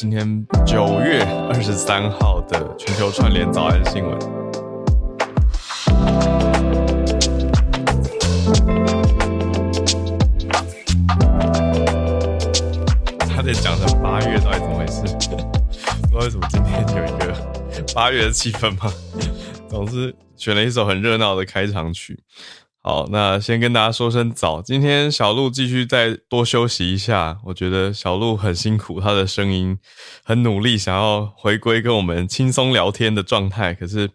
今天九月二十三号的全球串联早安新闻，他在讲成八月，到底怎么回事？不知道为什么今天有一个八月的气氛吗？总是选了一首很热闹的开场曲。好，那先跟大家说声早。今天小鹿继续再多休息一下，我觉得小鹿很辛苦，他的声音很努力，想要回归跟我们轻松聊天的状态，可是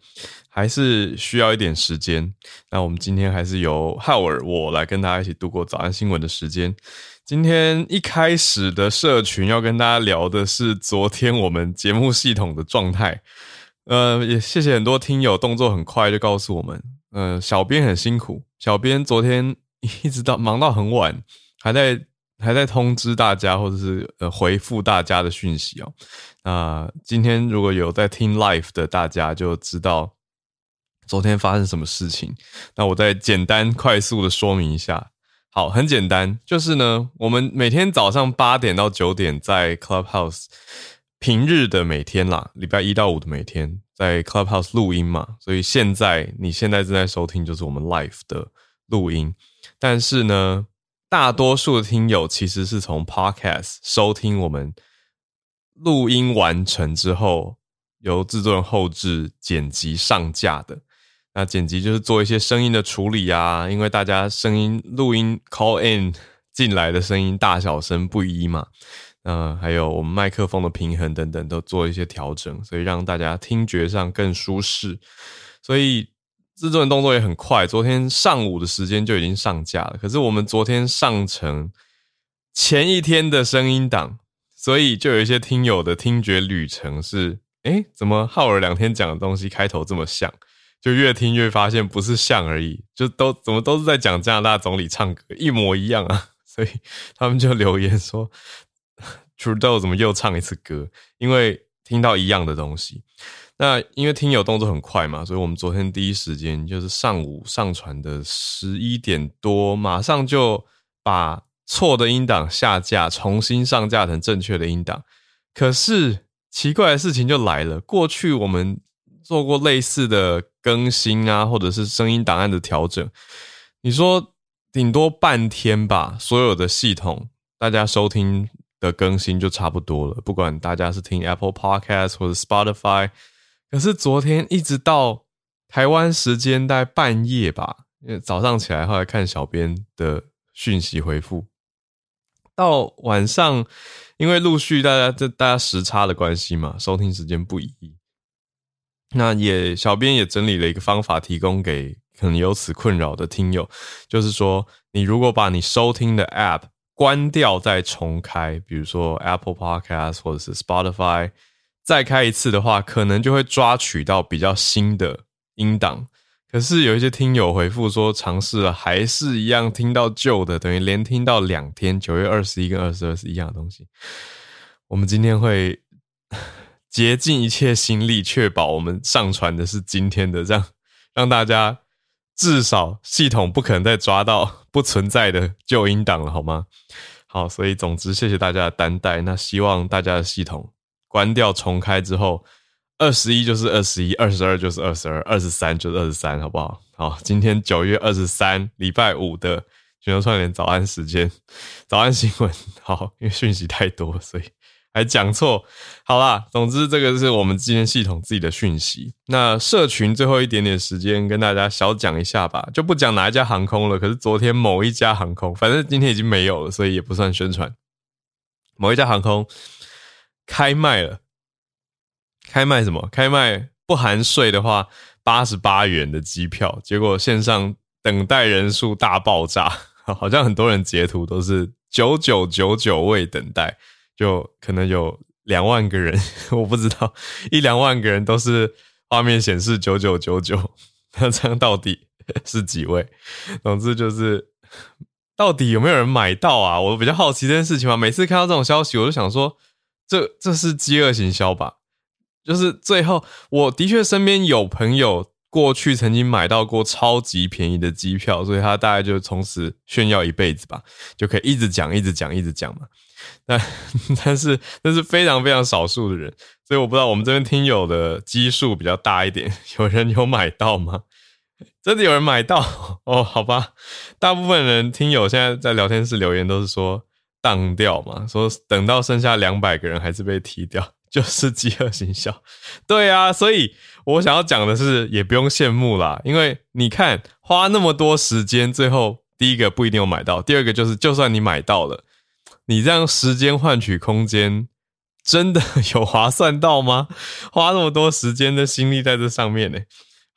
还是需要一点时间。那我们今天还是由浩尔我来跟大家一起度过早安新闻的时间。今天一开始的社群要跟大家聊的是昨天我们节目系统的状态。呃，也谢谢很多听友动作很快就告诉我们。呃，小编很辛苦，小编昨天一直到忙到很晚，还在还在通知大家或者是呃回复大家的讯息哦。那今天如果有在听 live 的大家就知道昨天发生什么事情。那我再简单快速的说明一下。好，很简单，就是呢，我们每天早上八点到九点在 Clubhouse，平日的每天啦，礼拜一到五的每天。在 Clubhouse 录音嘛，所以现在你现在正在收听就是我们 live 的录音。但是呢，大多数的听友其实是从 Podcast 收听我们录音完成之后，由制作人后制剪辑上架的。那剪辑就是做一些声音的处理啊，因为大家声音录音 call in 进来的声音大小声不一嘛。嗯、呃，还有我们麦克风的平衡等等，都做一些调整，所以让大家听觉上更舒适。所以制作人动作也很快，昨天上午的时间就已经上架了。可是我们昨天上成前一天的声音档，所以就有一些听友的听觉旅程是：诶，怎么浩尔两天讲的东西开头这么像？就越听越发现不是像而已，就都怎么都是在讲加拿大总理唱歌，一模一样啊！所以他们就留言说。Trudeau 怎么又唱一次歌？因为听到一样的东西。那因为听友动作很快嘛，所以我们昨天第一时间就是上午上传的十一点多，马上就把错的音档下架，重新上架成正确的音档。可是奇怪的事情就来了，过去我们做过类似的更新啊，或者是声音档案的调整，你说顶多半天吧，所有的系统大家收听。的更新就差不多了，不管大家是听 Apple Podcast 或者 Spotify，可是昨天一直到台湾时间大概半夜吧，因为早上起来后来看小编的讯息回复，到晚上，因为陆续大家这大家时差的关系嘛，收听时间不一，那也小编也整理了一个方法提供给可能有此困扰的听友，就是说你如果把你收听的 App 关掉再重开，比如说 Apple Podcast 或者是 Spotify，再开一次的话，可能就会抓取到比较新的音档。可是有一些听友回复说，尝试了还是一样听到旧的，等于连听到两天，九月二十一跟二十二是一样的东西。我们今天会竭尽一切心力，确保我们上传的是今天的，这样让大家。至少系统不可能再抓到不存在的旧音档了，好吗？好，所以总之谢谢大家的担待。那希望大家的系统关掉重开之后，二十一就是二十一，二十二就是二十二，二十三就是二十三，好不好？好，今天九月二十三，礼拜五的全球串联早安时间，早安新闻。好，因为讯息太多，所以。还讲错，好啦，总之这个是我们今天系统自己的讯息。那社群最后一点点时间跟大家小讲一下吧，就不讲哪一家航空了。可是昨天某一家航空，反正今天已经没有了，所以也不算宣传。某一家航空开卖了，开卖什么？开卖不含税的话，八十八元的机票。结果线上等待人数大爆炸，好像很多人截图都是九九九九位等待。就可能有两万个人，我不知道一两万个人都是画面显示九九九九，那这样到底 是几位？总之就是，到底有没有人买到啊？我比较好奇这件事情嘛。每次看到这种消息，我就想说，这这是饥饿行销吧？就是最后，我的确身边有朋友。过去曾经买到过超级便宜的机票，所以他大概就从此炫耀一辈子吧，就可以一直讲、一直讲、一直讲嘛。但但是那是非常非常少数的人，所以我不知道我们这边听友的基数比较大一点，有人有买到吗？真的有人买到 哦？好吧，大部分人听友现在在聊天室留言都是说当掉嘛，说等到剩下两百个人还是被踢掉。就是饥饿行销，对啊，所以我想要讲的是，也不用羡慕啦，因为你看花那么多时间，最后第一个不一定有买到，第二个就是，就算你买到了，你这样时间换取空间，真的 有划算到吗？花那么多时间的心力在这上面呢？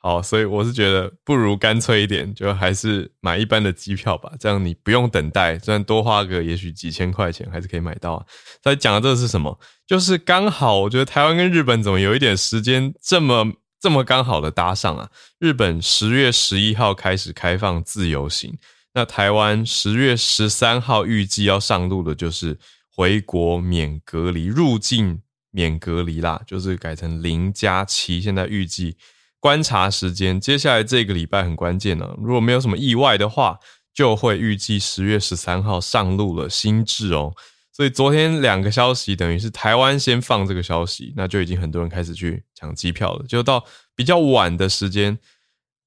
好，所以我是觉得不如干脆一点，就还是买一般的机票吧。这样你不用等待，虽然多花个也许几千块钱，还是可以买到啊。在讲的这个是什么？就是刚好，我觉得台湾跟日本怎么有一点时间这么这么刚好的搭上啊？日本十月十一号开始开放自由行，那台湾十月十三号预计要上路的就是回国免隔离，入境免隔离啦，就是改成零加七。现在预计。观察时间，接下来这个礼拜很关键呢、如果没有什么意外的话，就会预计十月十三号上路了新制哦。所以昨天两个消息，等于是台湾先放这个消息，那就已经很多人开始去抢机票了。就到比较晚的时间，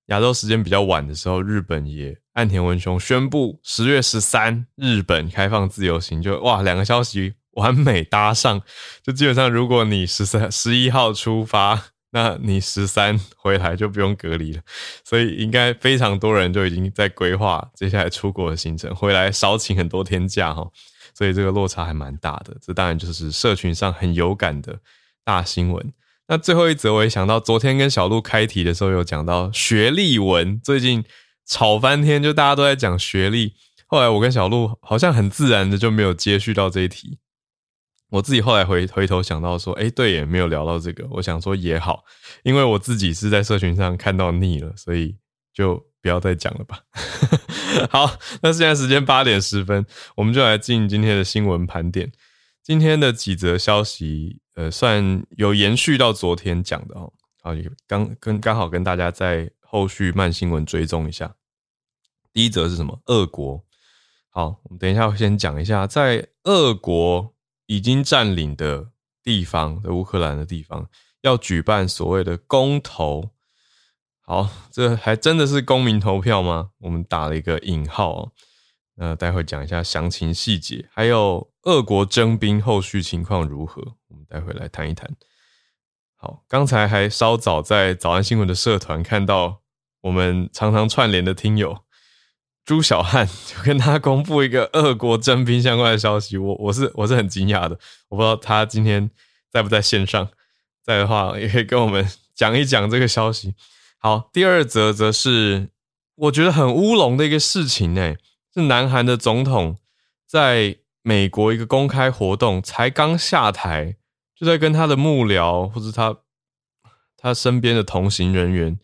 亚洲时间比较晚的时候，日本也岸田文雄宣布十月十三日本开放自由行，就哇，两个消息完美搭上。就基本上，如果你十三 十一号出发。那你十三回来就不用隔离了，所以应该非常多人就已经在规划接下来出国的行程，回来少请很多天假哈，所以这个落差还蛮大的。这当然就是社群上很有感的大新闻。那最后一则我也想到，昨天跟小鹿开题的时候有讲到学历文，最近吵翻天，就大家都在讲学历。后来我跟小鹿好像很自然的就没有接续到这一题。我自己后来回回头想到说，哎，对，也没有聊到这个。我想说也好，因为我自己是在社群上看到腻了，所以就不要再讲了吧。好，那现在时间八点十分，我们就来进今天的新闻盘点。今天的几则消息，呃，算有延续到昨天讲的哦。好，刚跟刚好跟大家在后续慢新闻追踪一下。第一则是什么？俄国。好，我们等一下先讲一下，在俄国。已经占领的地方，在乌克兰的地方，要举办所谓的公投。好，这还真的是公民投票吗？我们打了一个引号哦。那待会讲一下详情细节，还有俄国征兵后续情况如何，待会来谈一谈。好，刚才还稍早在早安新闻的社团看到我们常常串联的听友。朱小汉就跟他公布一个俄国征兵相关的消息，我我是我是很惊讶的，我不知道他今天在不在线上，在的话也可以跟我们讲一讲这个消息。好，第二则则是我觉得很乌龙的一个事情，诶，是南韩的总统在美国一个公开活动才刚下台，就在跟他的幕僚或者他他身边的同行人员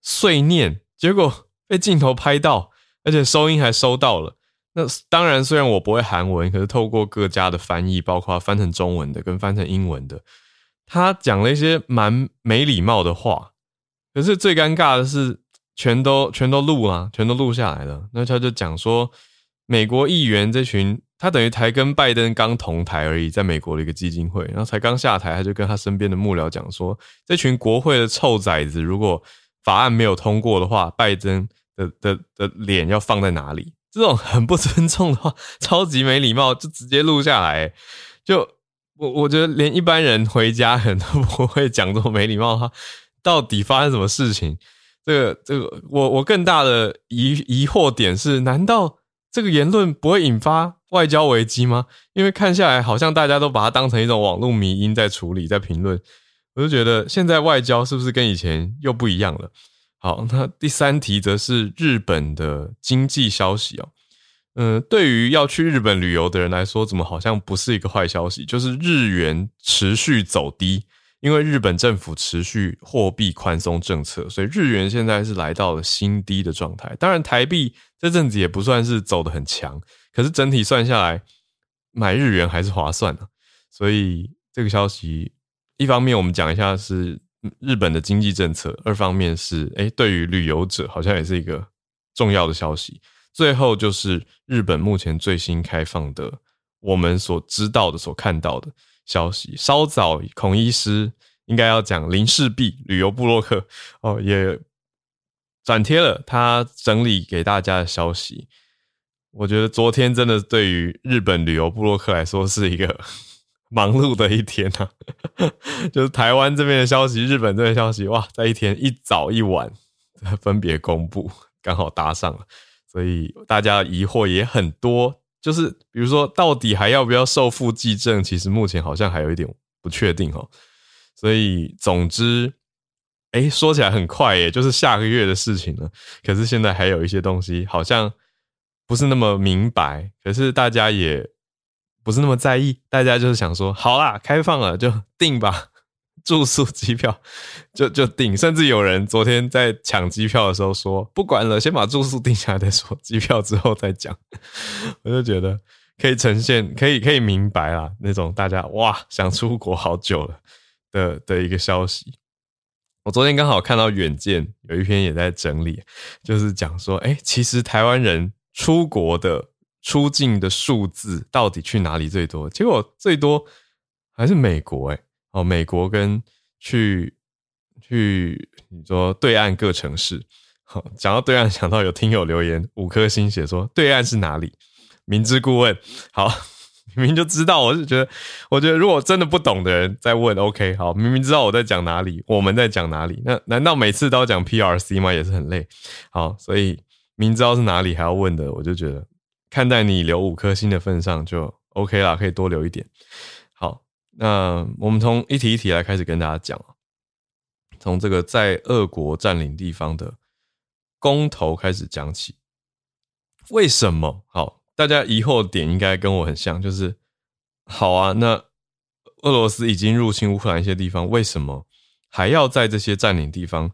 碎念，结果被镜头拍到。而且收音还收到了。那当然，虽然我不会韩文，可是透过各家的翻译，包括翻成中文的跟翻成英文的，他讲了一些蛮没礼貌的话。可是最尴尬的是，全都全都录啊，全都录下来了。那他就讲说，美国议员这群，他等于才跟拜登刚同台而已，在美国的一个基金会，然后才刚下台，他就跟他身边的幕僚讲说，这群国会的臭崽子，如果法案没有通过的话，拜登。的的的脸要放在哪里？这种很不尊重的话，超级没礼貌，就直接录下来。就我我觉得连一般人回家人都 不会讲这么没礼貌的话。到底发生什么事情？这个这个，我我更大的疑疑惑点是：难道这个言论不会引发外交危机吗？因为看下来，好像大家都把它当成一种网络迷因在处理，在评论。我就觉得现在外交是不是跟以前又不一样了？好，那第三题则是日本的经济消息哦。嗯，对于要去日本旅游的人来说，怎么好像不是一个坏消息？就是日元持续走低，因为日本政府持续货币宽松政策，所以日元现在是来到了新低的状态。当然，台币这阵子也不算是走得很强，可是整体算下来，买日元还是划算的。所以这个消息，一方面我们讲一下是日本的经济政策，二方面是诶，对于旅游者好像也是一个重要的消息。最后就是日本目前最新开放的，我们所知道的、所看到的消息。稍早，孔医师应该要讲林氏璧旅游部落客 哦，也转贴了他整理给大家的消息。我觉得昨天真的对于日本旅游部落客来说是一个 忙碌的一天啊，就是台湾这边的消息、日本这边消息，哇，在一天一早一晚分别公布，刚好搭上了。所以大家疑惑也很多，就是比如说，到底还要不要受付济证？其实目前好像还有一点不确定哦。所以总之，哎，说起来很快耶，就是下个月的事情了。可是现在还有一些东西好像不是那么明白，可是大家也不是那么在意，大家就是想说，好啦，开放了就定吧。住宿机票 就就订，甚至有人昨天在抢机票的时候说，不管了，先把住宿定下来再说，机票之后再讲。我就觉得可以呈现，可以可以明白啦，那种大家哇想出国好久了的的一个消息。我昨天刚好看到远见有一篇也在整理，就是讲说，哎，其实台湾人出国的出境的数字到底去哪里最多？结果最多还是美国，哎。哦，美国跟去去你说对岸各城市，好，讲到对岸，想到有听友留言五颗星写说对岸是哪里？明知故问，好，明明就知道，我是觉得，我觉得如果真的不懂的人在问，OK，好，明明知道我在讲哪里，我们在讲哪里，那难道每次都要讲 PRC 吗？也是很累，好，所以明知道是哪里还要问的，我就觉得看在你留五颗星的份上就 OK 啦，可以多留一点。那我们从一题一题来开始跟大家讲，从这个在俄国占领地方的公投开始讲起。为什么？好，大家疑惑点应该跟我很像，就是好啊，那俄罗斯已经入侵乌克兰一些地方，为什么还要在这些占领地方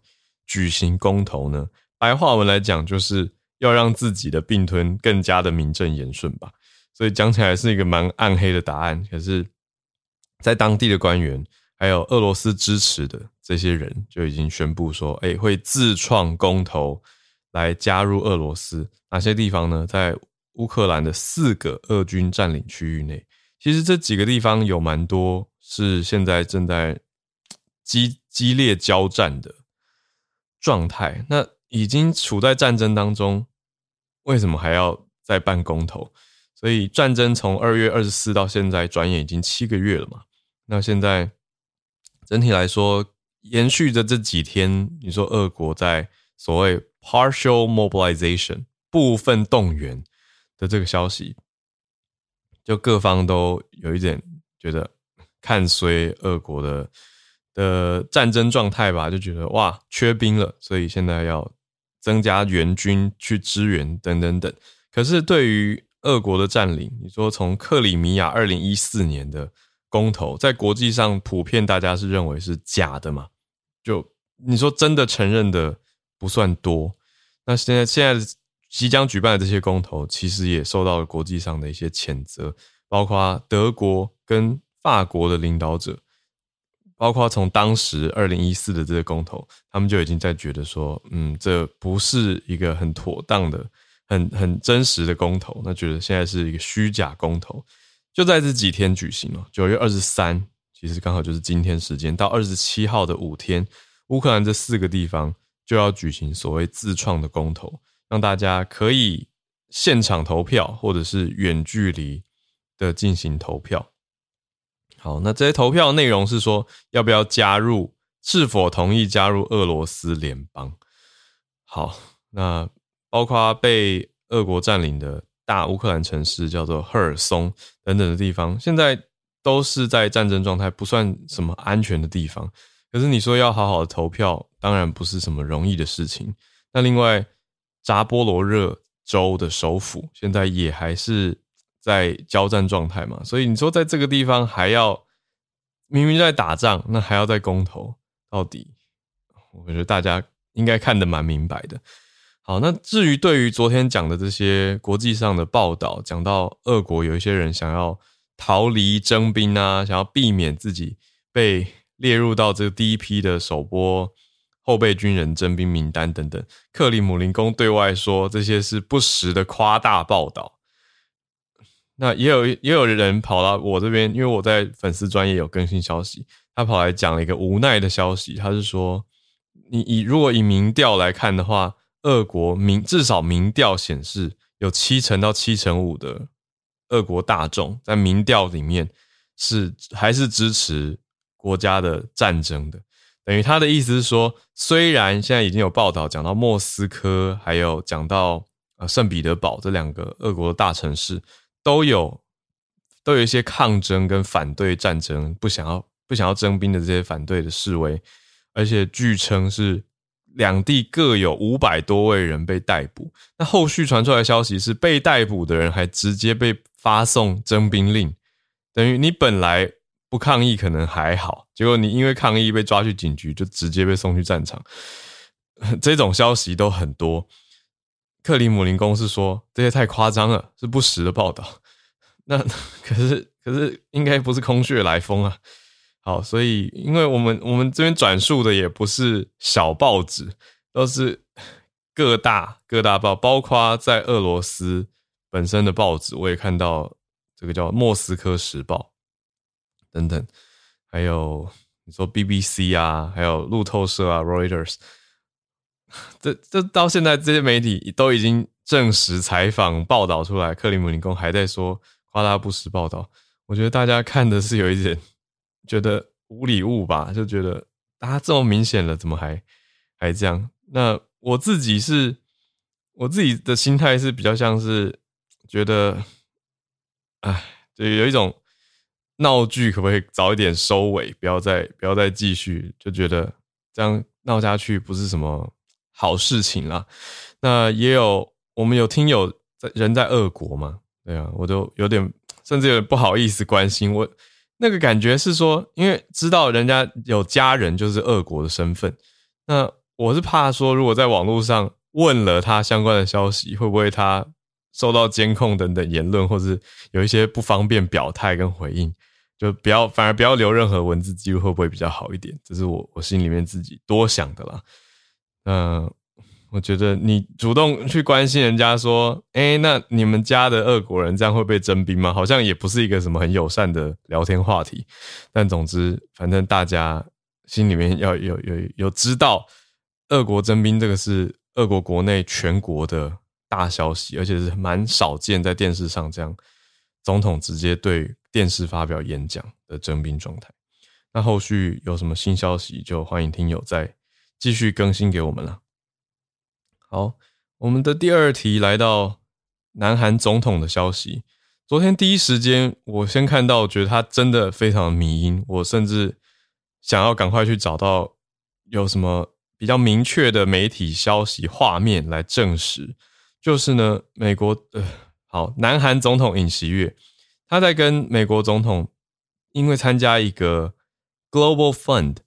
举行公投呢？白话文来讲，就是要让自己的并吞更加的名正言顺吧。所以讲起来是一个蛮暗黑的答案，可是。在当地的官员，还有俄罗斯支持的这些人，就已经宣布说，哎，会自创公投来加入俄罗斯。哪些地方呢？在乌克兰的四个俄军占领区域内。其实这几个地方有蛮多是现在正在激激烈交战的状态。那已经处在战争当中，为什么还要再办公投？所以战争从二月二十四到现在，转眼已经七个月了嘛。那现在整体来说，延续着这几天，你说俄国在所谓 partial mobilization 部分动员的这个消息，就各方都有一点觉得看衰俄国的的战争状态吧，就觉得哇缺兵了，所以现在要增加援军去支援等等等。可是对于俄国的占领，你说从克里米亚二零一四年的。公投在国际上普遍大家是认为是假的嘛？就你说真的承认的不算多。那现在现在即将举办的这些公投，其实也受到了国际上的一些谴责，包括德国跟法国的领导者，包括从当时二零一四的这个公投，他们就已经在觉得说，嗯，这不是一个很妥当的、很很真实的公投，那觉得现在是一个虚假公投。就在这几天举行了，九月二十三，其实刚好就是今天时间到二十七号的五天，乌克兰这四个地方就要举行所谓自创的公投，让大家可以现场投票，或者是远距离的进行投票。好，那这些投票内容是说要不要加入，是否同意加入俄罗斯联邦。好，那包括被俄国占领的。大乌克兰城市叫做赫尔松等等的地方，现在都是在战争状态，不算什么安全的地方。可是你说要好好的投票，当然不是什么容易的事情。那另外，扎波罗热州的首府，现在也还是在交战状态嘛。所以你说在这个地方还要明明在打仗，那还要在公投，到底我觉得大家应该看得蛮明白的。好，那至于对于昨天讲的这些国际上的报道，讲到俄国有一些人想要逃离征兵啊，想要避免自己被列入到这个第一批的首波后备军人征兵名单等等，克里姆林宫对外说这些是不实的夸大报道。那也有也有人跑到我这边，因为我在粉丝专业有更新消息，他跑来讲了一个无奈的消息，他是说，你以如果以民调来看的话。俄国民至少民调显示，有七成到七成五的俄国大众在民调里面是还是支持国家的战争的。等于他的意思是说，虽然现在已经有报道讲到莫斯科，还有讲到呃圣彼得堡这两个俄国的大城市都有都有一些抗争跟反对战争，不想要不想要征兵的这些反对的示威，而且据称是。两地各有五百多位人被逮捕。那后续传出来的消息是，被逮捕的人还直接被发送征兵令，等于你本来不抗议可能还好，结果你因为抗议被抓去警局，就直接被送去战场。这种消息都很多。克里姆林宫是说这些太夸张了，是不实的报道。那 可是可是应该不是空穴来风啊。好，所以因为我们我们这边转述的也不是小报纸，都是各大各大报，包括在俄罗斯本身的报纸，我也看到这个叫《莫斯科时报》等等，还有你说 BBC 啊，还有路透社啊，Reuters，这这到现在这些媒体都已经证实采访报道出来，克里姆林宫还在说夸大不实报道，我觉得大家看的是有一点。觉得无礼物吧，就觉得大家这么明显了，怎么还还这样？那我自己是，我自己的心态是比较像是觉得，哎，就有一种闹剧，可不可以早一点收尾，不要再不要再继续？就觉得这样闹下去不是什么好事情啦。那也有我们有听友在人在俄国嘛？对啊，我都有点甚至有点不好意思关心我。那个感觉是说，因为知道人家有家人就是俄国的身份，那我是怕说，如果在网络上问了他相关的消息，会不会他受到监控等等言论，或是有一些不方便表态跟回应，就不要，反而不要留任何文字记录，会不会比较好一点？这是我我心里面自己多想的啦。嗯。我觉得你主动去关心人家说，诶，那你们家的俄国人这样会被征兵吗？好像也不是一个什么很友善的聊天话题。但总之，反正大家心里面要有有有知道，俄国征兵这个是俄国国内全国的大消息，而且是蛮少见在电视上这样总统直接对电视发表演讲的征兵状态。那后续有什么新消息，就欢迎听友再继续更新给我们了。好，我们的第二题来到南韩总统的消息。昨天第一时间，我先看到，觉得他真的非常迷因。我甚至想要赶快去找到有什么比较明确的媒体消息画面来证实。就是呢，美国呃，好，南韩总统尹锡悦，他在跟美国总统因为参加一个 Global Fund。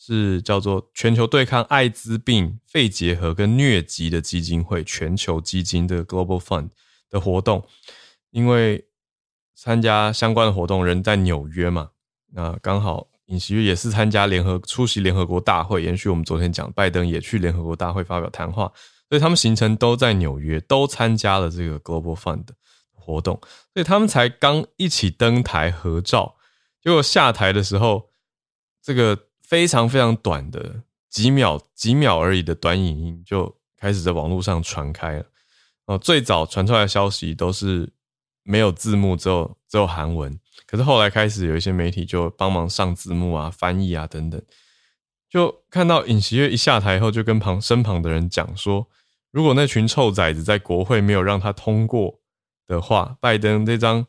是叫做全球对抗艾滋病、肺结核跟疟疾的基金会全球基金的 Global Fund 的活动，因为参加相关的活动人在纽约嘛，那刚好尹锡悦也是参加联合出席联合国大会，延续我们昨天讲，拜登也去联合国大会发表谈话，所以他们行程都在纽约，都参加了这个 Global Fund 的活动，所以他们才刚一起登台合照，结果下台的时候，这个。非常非常短的几秒几秒而已的短影音就开始在网络上传开了。哦，最早传出来的消息都是没有字幕，只有只有韩文。可是后来开始有一些媒体就帮忙上字幕啊、翻译啊等等。就看到尹锡悦一下台后，就跟旁身旁的人讲说：“如果那群臭崽子在国会没有让他通过的话，拜登这张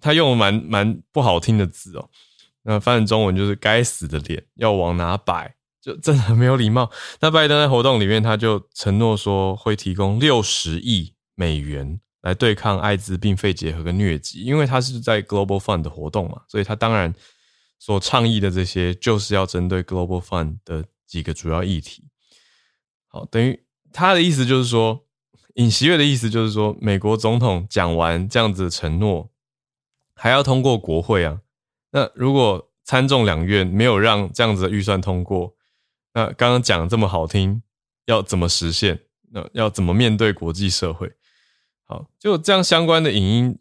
他用了蛮蛮不好听的字哦。”那翻译中文就是“该死的脸要往哪摆”，就真的很没有礼貌。那拜登在活动里面，他就承诺说会提供六十亿美元来对抗艾滋病、肺结核跟疟疾，因为他是在 Global Fund 的活动嘛，所以他当然所倡议的这些就是要针对 Global Fund 的几个主要议题。好，等于他的意思就是说，尹锡悦的意思就是说，美国总统讲完这样子的承诺，还要通过国会啊。那如果参众两院没有让这样子的预算通过，那刚刚讲的这么好听，要怎么实现？那要怎么面对国际社会？好，就这样相关的影音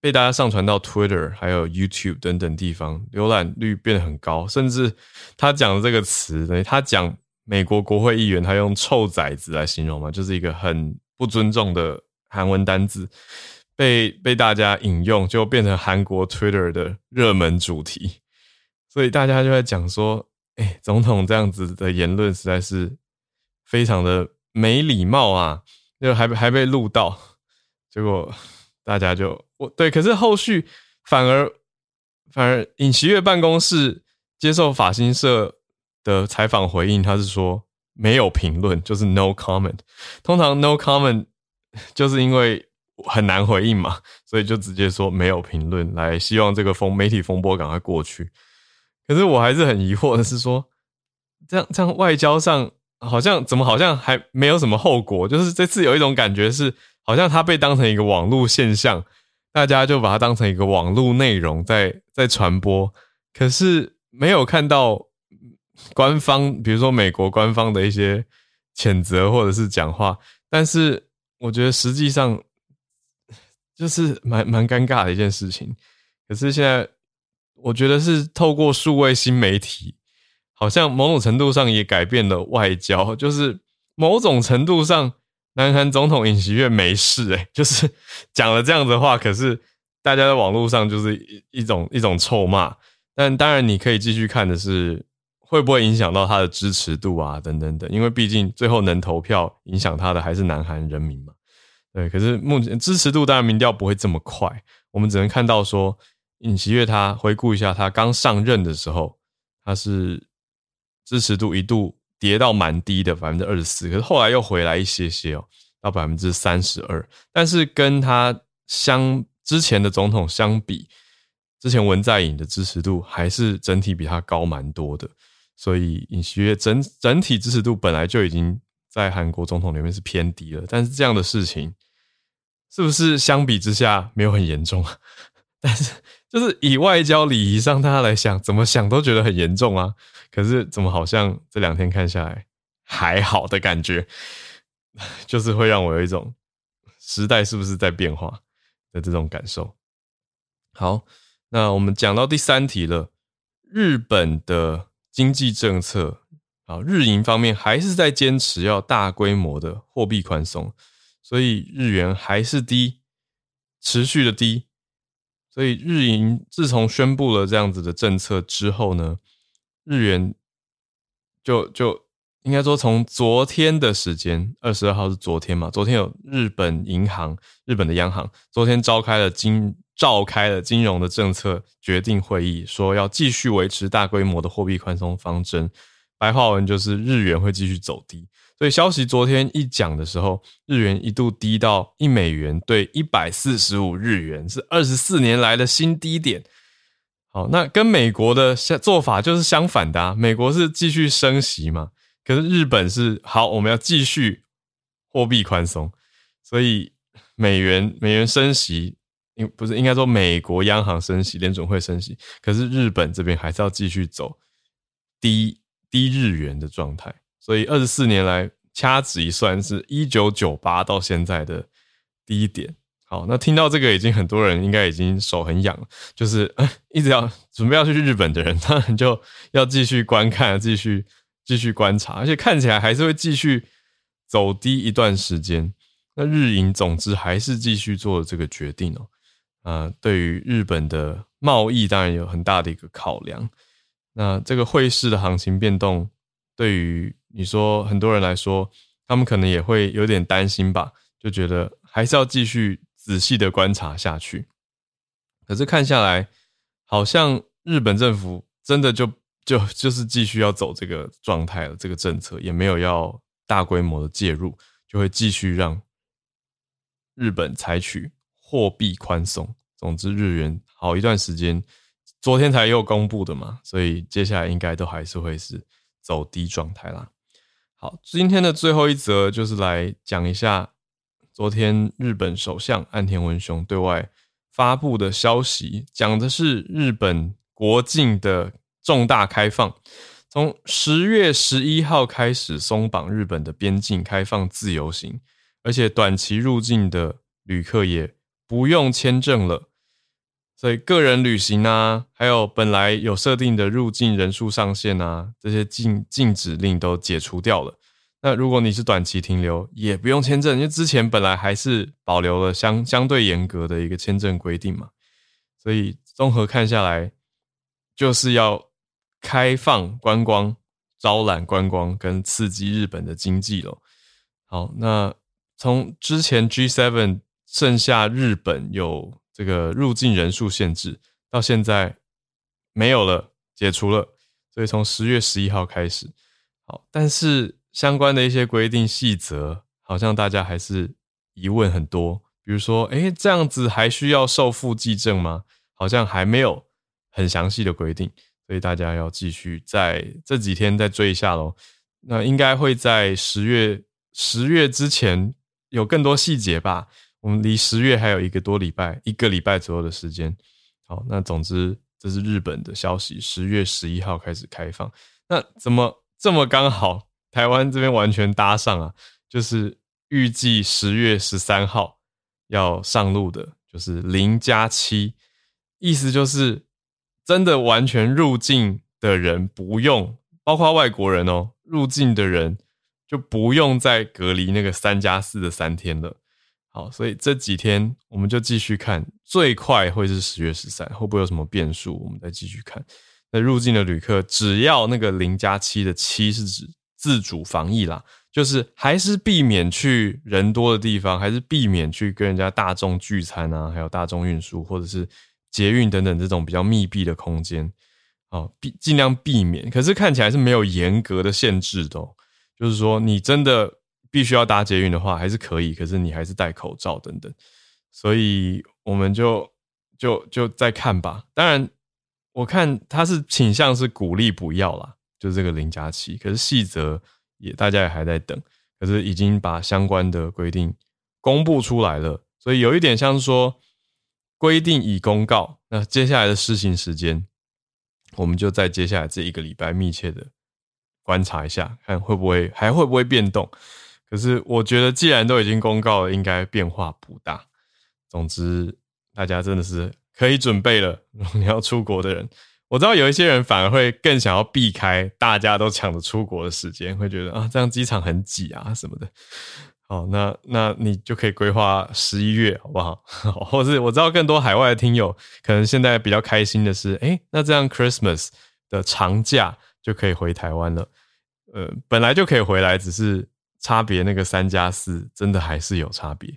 被大家上传到 Twitter 还有 YouTube 等等地方，浏览率变得很高，甚至他讲的这个词，等于他讲美国国会议员，他用“臭崽子”来形容嘛，就是一个很不尊重的韩文单字。被被大家引用，就变成韩国 Twitter 的热门主题，所以大家就在讲说，哎、总统这样子的言论实在是非常的没礼貌啊，就还还被录到，结果大家就我对，可是后续反而反而尹锡悦办公室接受法新社的采访回应，他是说没有评论，就是 no comment。通常 no comment 就是因为。很难回应嘛，所以就直接说没有评论，来希望这个风媒体风波赶快过去。可是我还是很疑惑的是说，这样这样外交上好像怎么好像还没有什么后果，就是这次有一种感觉是，好像它被当成一个网络现象，大家就把它当成一个网络内容在在传播，可是没有看到官方，比如说美国官方的一些谴责或者是讲话，但是我觉得实际上。就是蛮蛮尴尬的一件事情，可是现在我觉得是透过数位新媒体，好像某种程度上也改变了外交。就是某种程度上，南韩总统尹锡悦没事诶、就是 讲了这样子的话，可是大家在网络上就是一一种一种臭骂。但当然，你可以继续看的是会不会影响到他的支持度啊，等等等，因为毕竟最后能投票影响他的还是南韩人民嘛。对，可是目前支持度当然民调不会这么快，我们只能看到说尹锡悦他回顾一下他刚上任的时候，他是支持度一度跌到蛮低的百分之二十四，可是后来又回来一些些哦，到百分之三十二，但是跟他相之前的总统相比，之前文在寅的支持度还是整体比他高蛮多的，所以尹锡悦整整体支持度本来就已经在韩国总统里面是偏低了，但是这样的事情。是不是相比之下没有很严重啊？但是就是以外交礼仪上，大家来想，怎么想都觉得很严重啊。可是怎么好像这两天看下来还好的感觉，就是会让我有一种时代是不是在变化的这种感受。好，那我们讲到第三题了，日本的经济政策啊，日银方面还是在坚持要大规模的货币宽松。所以日元还是低，持续的低。所以日银自从宣布了这样子的政策之后呢，日元就就应该说从昨天的时间，二十二号是昨天嘛？昨天有日本银行、日本的央行昨天召开了金召开了金融的政策决定会议，说要继续维持大规模的货币宽松方针。白话文就是日元会继续走低。所以消息昨天一讲的时候，日元一度低到一美元兑一百四十五日元，是二十四年来的新低点。好，那跟美国的做法就是相反的啊。美国是继续升息嘛，可是日本是好，我们要继续货币宽松。所以美元美元升息，应不是应该说美国央行升息，联准会升息，可是日本这边还是要继续走低低日元的状态。所以二十四年来掐指一算，是一九九八到现在的低点。好，那听到这个，已经很多人应该已经手很痒了，就是一直要准备要去日本的人，当然就要继续观看，继续继续观察，而且看起来还是会继续走低一段时间。那日银总之还是继续做这个决定哦。啊，对于日本的贸易，当然有很大的一个考量。那这个汇市的行情变动，对于你说很多人来说，他们可能也会有点担心吧，就觉得还是要继续仔细的观察下去。可是看下来，好像日本政府真的就就就是继续要走这个状态了，这个政策也没有要大规模的介入，就会继续让日本采取货币宽松。总之，日元好一段时间，昨天才又公布的嘛，所以接下来应该都还是会是走低状态啦。好，今天的最后一则就是来讲一下昨天日本首相岸田文雄对外发布的消息，讲的是日本国境的重大开放，从十月十一号开始松绑日本的边境，开放自由行，而且短期入境的旅客也不用签证了。所以个人旅行啊，还有本来有设定的入境人数上限啊，这些禁禁止令都解除掉了。那如果你是短期停留，也不用签证，因为之前本来还是保留了相相对严格的一个签证规定嘛。所以综合看下来，就是要开放观光、招揽观光跟刺激日本的经济咯。好，那从之前 G7 剩下日本有。这个入境人数限制到现在没有了，解除了，所以从十月十一号开始，好，但是相关的一些规定细则，好像大家还是疑问很多。比如说，诶，这样子还需要受付济证吗？好像还没有很详细的规定，所以大家要继续在这几天再追一下喽。那应该会在十月十月之前有更多细节吧。我们离十月还有一个多礼拜，一个礼拜左右的时间。好，那总之这是日本的消息，十月十一号开始开放。那怎么这么刚好？台湾这边完全搭上啊，就是预计十月十三号要上路的，就是零加七，意思就是真的完全入境的人不用，包括外国人哦，入境的人就不用再隔离那个三加四的三天了。好，所以这几天我们就继续看，最快会是十月十三，会不会有什么变数？我们再继续看。那入境的旅客，只要那个零加七的七是指自主防疫啦，就是还是避免去人多的地方，还是避免去跟人家大众聚餐啊，还有大众运输或者是捷运等等这种比较密闭的空间，好，避尽量避免。可是看起来是没有严格的限制的，就是说你真的。必须要搭捷运的话，还是可以，可是你还是戴口罩等等，所以我们就就就再看吧。当然，我看他是倾向是鼓励不要啦，就是这个零加七，可是细则也大家也还在等，可是已经把相关的规定公布出来了，所以有一点像是说规定已公告，那接下来的施行时间，我们就在接下来这一个礼拜密切的观察一下，看会不会还会不会变动。可是我觉得，既然都已经公告了，应该变化不大。总之，大家真的是可以准备了。如果你要出国的人，我知道有一些人反而会更想要避开大家都抢着出国的时间，会觉得啊，这样机场很挤啊什么的。好，那那你就可以规划十一月，好不 好？或是我知道更多海外的听友，可能现在比较开心的是，诶，那这样 Christmas 的长假就可以回台湾了。呃，本来就可以回来，只是。差别那个三加四真的还是有差别，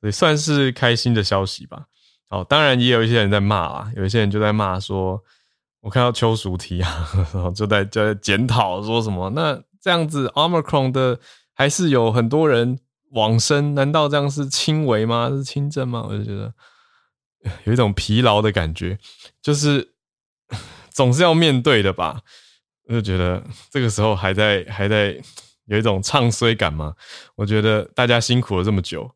所以算是开心的消息吧。好，当然也有一些人在骂啦，有一些人就在骂说，我看到邱淑媞啊，然后就在就在检讨说什么，那这样子 Omicron 的还是有很多人往生，难道这样是轻微吗？是轻症吗？我就觉得 有一种疲劳的感觉，就是 总是要面对的吧。我就觉得这个时候还在还在。有一种唱衰感吗？我觉得大家辛苦了这么久，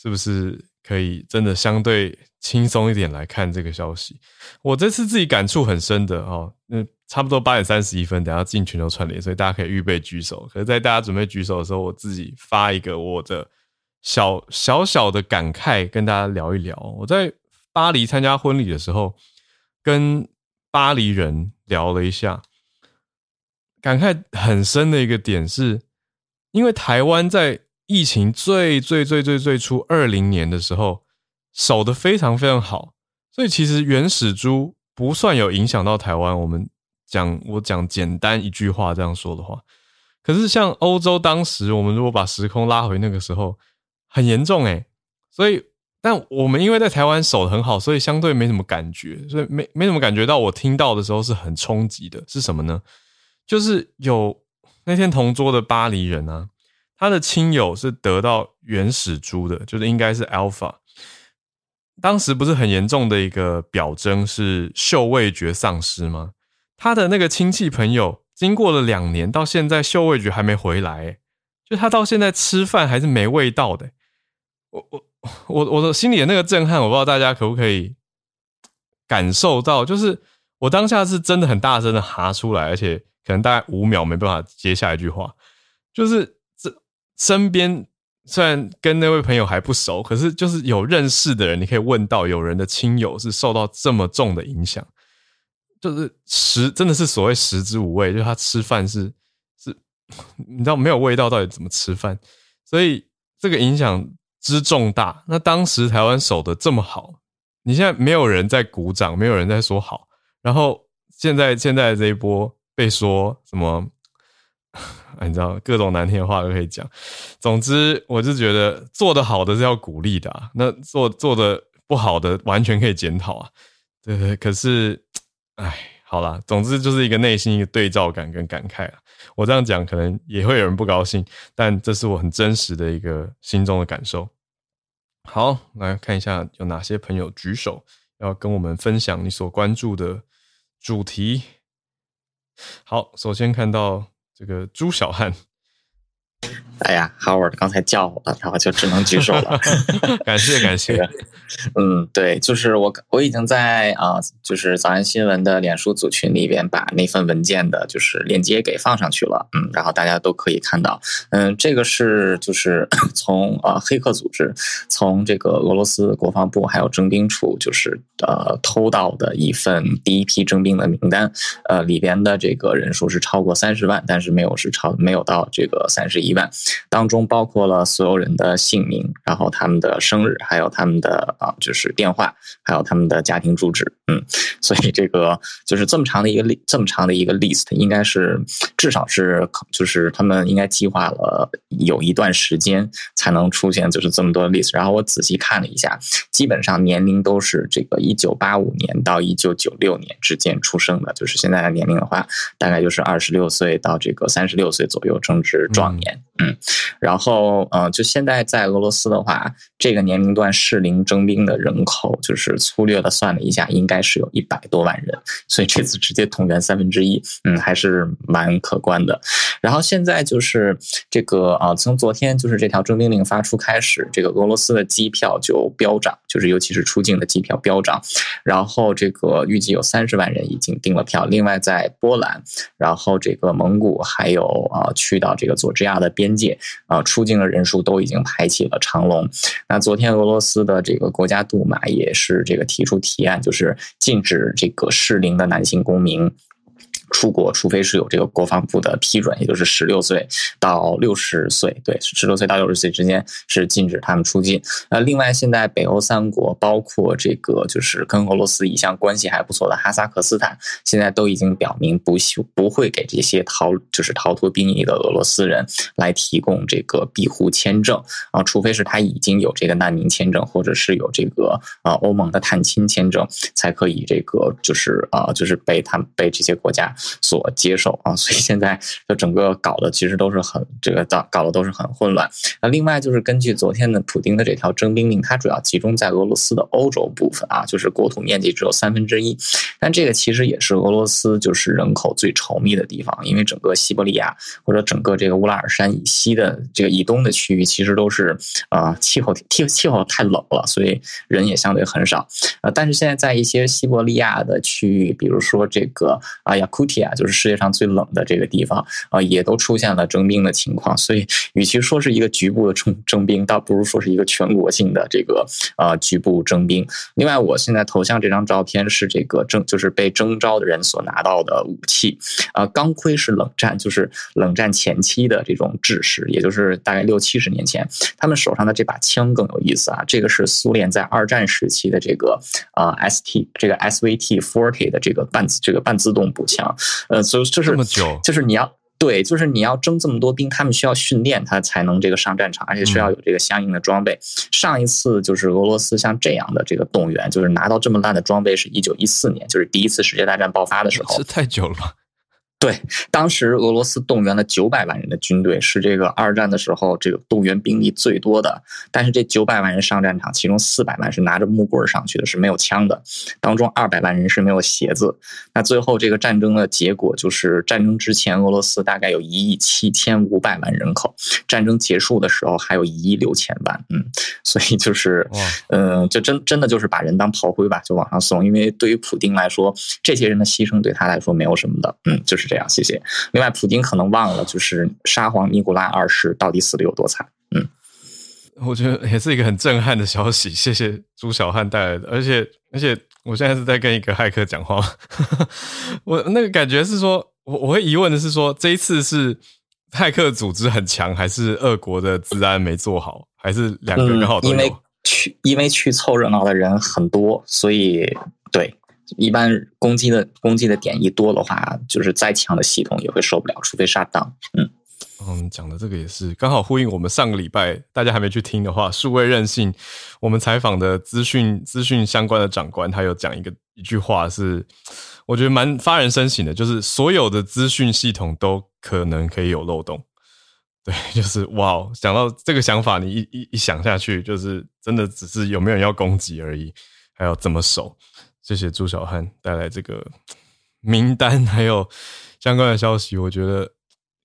是不是可以真的相对轻松一点来看这个消息？我这次自己感触很深的哦，那差不多八点三十一分，等下进群都串联，所以大家可以预备举手。可是，在大家准备举手的时候，我自己发一个我的小小小的感慨，跟大家聊一聊。我在巴黎参加婚礼的时候，跟巴黎人聊了一下，感慨很深的一个点是。因为台湾在疫情最最最最最初二零年的时候守得非常非常好，所以其实原始株不算有影响到台湾。我们讲我讲简单一句话这样说的话，可是像欧洲当时，我们如果把时空拉回那个时候，很严重诶。所以，但我们因为在台湾守得很好，所以相对没什么感觉，所以没没什么感觉到。我听到的时候是很冲击的，是什么呢？就是有。那天同桌的巴黎人啊，他的亲友是得到原始猪的，就是应该是 Alpha。当时不是很严重的一个表征是嗅味觉丧失吗？他的那个亲戚朋友经过了两年，到现在嗅味觉还没回来，就他到现在吃饭还是没味道的。我我我我的心里的那个震撼，我不知道大家可不可以感受到，就是我当下是真的很大声的哈出来，而且可能大概五秒没办法接下一句话，就是这身边。虽然跟那位朋友还不熟，可是就是有认识的人，你可以问到有人的亲友是受到这么重的影响，就是食真的是所谓食之无味，就是他吃饭是是，你知道没有味道，到底怎么吃饭？所以这个影响之重大。那当时台湾守得这么好，你现在没有人在鼓掌，没有人在说好，然后现在现在这一波被说什么？你知道各种难听的话都可以讲。总之，我就觉得做得好的是要鼓励的，那做做的不好的完全可以检讨啊。对对，可是，哎，好啦，总之就是一个内心一个对照感跟感慨啊。我这样讲可能也会有人不高兴，但这是我很真实的一个心中的感受。好，来看一下有哪些朋友举手要跟我们分享你所关注的主题。好，首先看到。这个朱小汉，哎呀，Howard 刚才叫我了，然后就只能举手了。感谢感谢。嗯，对，就是我我已经在啊、呃，就是早安新闻的脸书组群里边把那份文件的，就是链接给放上去了。嗯，然后大家都可以看到。嗯，这个是就是 从啊、呃、黑客组织从这个俄罗斯国防部还有征兵处就是呃偷到的一份第一批征兵的名单。呃，里边的这个人数是超过三十万，但是没有是超没有到这个三十一万。当中包括了所有人的姓名，然后他们的生日，还有他们的。啊，就是电话，还有他们的家庭住址，嗯，所以这个就是这么长的一个 list，这么长的一个 list，应该是至少是，就是他们应该计划了有一段时间才能出现，就是这么多 list。然后我仔细看了一下，基本上年龄都是这个一九八五年到一九九六年之间出生的，就是现在的年龄的话，大概就是二十六岁到这个三十六岁左右，正值壮年，嗯，嗯，然后呃，就现在在俄罗斯的话，这个年龄段适龄征。兵的人口就是粗略的算了一下，应该是有一百多万人，所以这次直接动员三分之一，嗯，还是蛮可观的。然后现在就是这个啊，从昨天就是这条征兵令发出开始，这个俄罗斯的机票就飙涨，就是尤其是出境的机票飙涨。然后这个预计有三十万人已经订了票，另外在波兰，然后这个蒙古还有啊去到这个佐治亚的边境啊出境的人数都已经排起了长龙。那昨天俄罗斯的这个。国家杜马也是这个提出提案，就是禁止这个适龄的男性公民。出国，除非是有这个国防部的批准，也就是十六岁到六十岁，对，十六岁到六十岁之间是禁止他们出境。呃，另外，现在北欧三国，包括这个就是跟俄罗斯一向关系还不错的哈萨克斯坦，现在都已经表明不不会给这些逃就是逃脱兵役的俄罗斯人来提供这个庇护签证啊，除非是他已经有这个难民签证，或者是有这个呃欧盟的探亲签证，才可以这个就是啊就是被他们被这些国家。所接受啊，所以现在就整个搞的其实都是很这个搞搞的都是很混乱。那另外就是根据昨天的普丁的这条征兵令，它主要集中在俄罗斯的欧洲部分啊，就是国土面积只有三分之一。但这个其实也是俄罗斯就是人口最稠密的地方，因为整个西伯利亚或者整个这个乌拉尔山以西的这个以东的区域，其实都是啊、气候气气候太冷了，所以人也相对很少。呃，但是现在在一些西伯利亚的区域，比如说这个啊雅库。啊，就是世界上最冷的这个地方啊，也都出现了征兵的情况。所以，与其说是一个局部的征征兵，倒不如说是一个全国性的这个啊局部征兵。另外，我现在头像这张照片是这个征，就是被征召的人所拿到的武器啊。钢盔是冷战，就是冷战前期的这种制式，也就是大概六七十年前，他们手上的这把枪更有意思啊。这个是苏联在二战时期的这个啊 ST 这个 SVT Forty 的这个半这个半自动步枪。呃，所以就是这么久，就是你要对，就是你要征这么多兵，他们需要训练，他才能这个上战场，而且需要有这个相应的装备。嗯、上一次就是俄罗斯像这样的这个动员，就是拿到这么烂的装备，是一九一四年，就是第一次世界大战爆发的时候。这太久了吧？对，当时俄罗斯动员了九百万人的军队，是这个二战的时候这个动员兵力最多的。但是这九百万人上战场，其中四百万是拿着木棍上去的，是没有枪的。当中二百万人是没有鞋子。那最后这个战争的结果就是，战争之前俄罗斯大概有一亿七千五百万人口，战争结束的时候还有一亿六千万。嗯，所以就是，嗯、呃，就真真的就是把人当炮灰吧，就往上送。因为对于普丁来说，这些人的牺牲对他来说没有什么的。嗯，就是。这样，谢谢。另外，普京可能忘了，就是沙皇尼古拉二世到底死的有多惨。嗯，我觉得也是一个很震撼的消息。谢谢朱小汉带来的，而且而且，我现在是在跟一个骇客讲话。我那个感觉是说，我我会疑问的是说，这一次是骇客组织很强，还是俄国的治安没做好，还是两个刚好都有？嗯，因为去因为去凑热闹的人很多，所以对。一般攻击的攻击的点一多的话，就是再强的系统也会受不了，除非杀档。嗯嗯，讲的这个也是刚好呼应我们上个礼拜大家还没去听的话，数位韧性我们采访的资讯资讯相关的长官，他有讲一个一句话是，我觉得蛮发人深省的，就是所有的资讯系统都可能可以有漏洞。对，就是哇，讲到这个想法，你一一一想下去，就是真的只是有没有人要攻击而已，还要怎么守。谢谢朱小汉带来这个名单，还有相关的消息，我觉得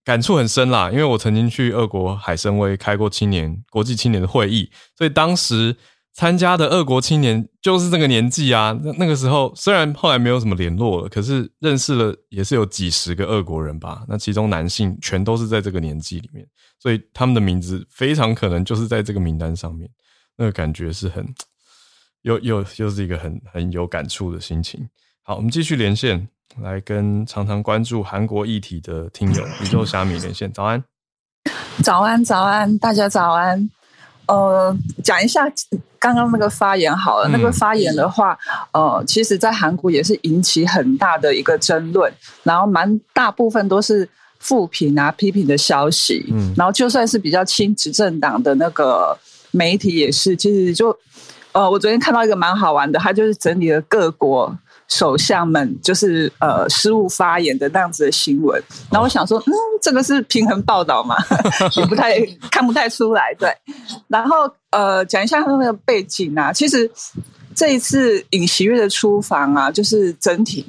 感触很深啦。因为我曾经去俄国海参崴开过青年国际青年的会议，所以当时参加的俄国青年就是这个年纪啊。那那个时候虽然后来没有什么联络了，可是认识了也是有几十个俄国人吧。那其中男性全都是在这个年纪里面，所以他们的名字非常可能就是在这个名单上面。那个感觉是很。又又又是一个很很有感触的心情。好，我们继续连线，来跟常常关注韩国议题的听友宇宙虾米连线。早安，早安，早安，大家早安。呃，讲一下刚刚那个发言好了。嗯、那个发言的话，呃，其实在韩国也是引起很大的一个争论，然后蛮大部分都是负评啊、批评的消息。嗯，然后就算是比较亲执政党的那个媒体也是，其实就。呃，我昨天看到一个蛮好玩的，他就是整理了各国首相们就是呃失误发言的那样子的新闻。然后我想说，嗯，这个是平衡报道嘛？也不太看不太出来。对，然后呃，讲一下他那个背景啊，其实这一次尹锡悦的出访啊，就是整体。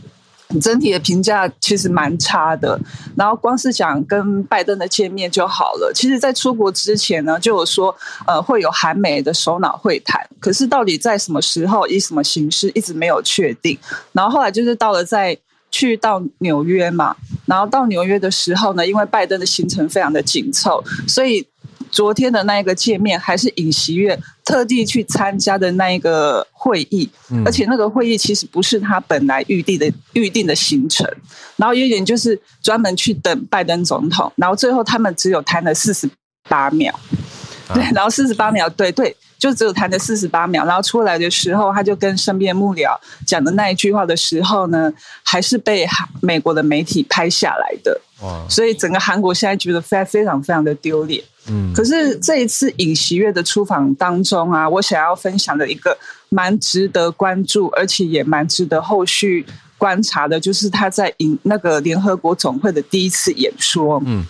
整体的评价其实蛮差的，然后光是讲跟拜登的见面就好了。其实，在出国之前呢，就有说呃会有韩美的首脑会谈，可是到底在什么时候、以什么形式，一直没有确定。然后后来就是到了在去到纽约嘛，然后到纽约的时候呢，因为拜登的行程非常的紧凑，所以。昨天的那一个见面，还是尹锡悦特地去参加的那一个会议，嗯、而且那个会议其实不是他本来预定的预定的行程，然后有点就是专门去等拜登总统，然后最后他们只有谈了四十八秒，啊、对，然后四十八秒，对对，就只有谈了四十八秒，然后出来的时候，他就跟身边幕僚讲的那一句话的时候呢，还是被美国的媒体拍下来的，哇。所以整个韩国现在觉得非非常非常的丢脸。嗯，可是这一次尹锡悦的出访当中啊，我想要分享的一个蛮值得关注，而且也蛮值得后续观察的，就是他在尹那个联合国总会的第一次演说。嗯。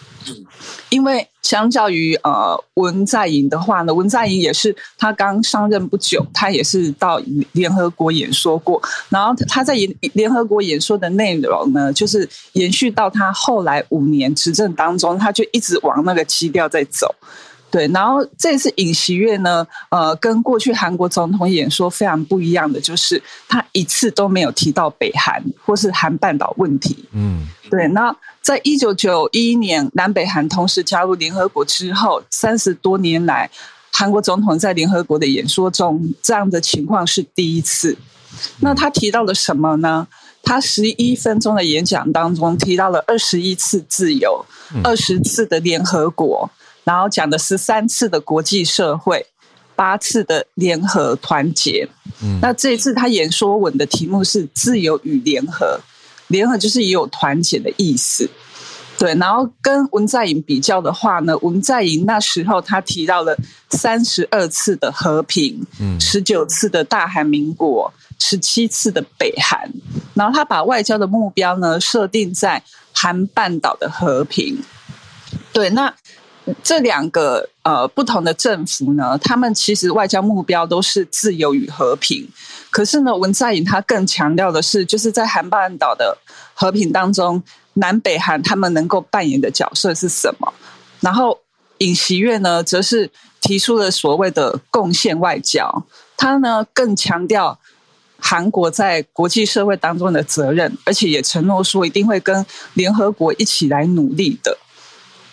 因为相较于呃文在寅的话呢，文在寅也是他刚上任不久，他也是到联合国演说过，然后他在联联合国演说的内容呢，就是延续到他后来五年执政当中，他就一直往那个基调在走。对，然后这次尹锡悦呢，呃，跟过去韩国总统演说非常不一样的，就是他一次都没有提到北韩或是韩半岛问题。嗯，对。那在一九九一年南北韩同时加入联合国之后，三十多年来，韩国总统在联合国的演说中，这样的情况是第一次。那他提到了什么呢？他十一分钟的演讲当中提到了二十一次自由，二十次的联合国。然后讲的十三次的国际社会，八次的联合团结。嗯，那这一次他演说文的题目是“自由与联合”，联合就是也有团结的意思。对，然后跟文在寅比较的话呢，文在寅那时候他提到了三十二次的和平，嗯，十九次的大韩民国，十七次的北韩。然后他把外交的目标呢设定在韩半岛的和平。对，那这两个呃不同的政府呢，他们其实外交目标都是自由与和平。可是呢，文在寅他更强调的是，就是在韩半岛的和平当中，南北韩他们能够扮演的角色是什么？然后尹锡悦呢，则是提出了所谓的贡献外交，他呢更强调韩国在国际社会当中的责任，而且也承诺说一定会跟联合国一起来努力的。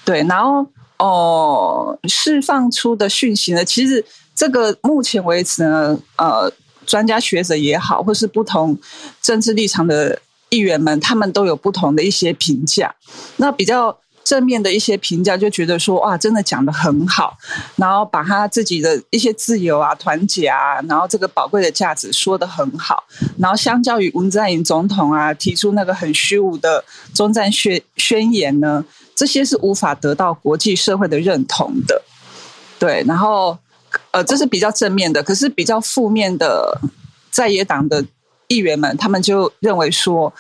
对，然后哦，释放出的讯息呢，其实这个目前为止呢，呃。专家学者也好，或是不同政治立场的议员们，他们都有不同的一些评价。那比较正面的一些评价，就觉得说，哇，真的讲得很好，然后把他自己的一些自由啊、团结啊，然后这个宝贵的价值说得很好。然后相较于文在寅总统啊提出那个很虚无的中战宣宣言呢，这些是无法得到国际社会的认同的。对，然后。呃，这是比较正面的，可是比较负面的，在野党的议员们，他们就认为说，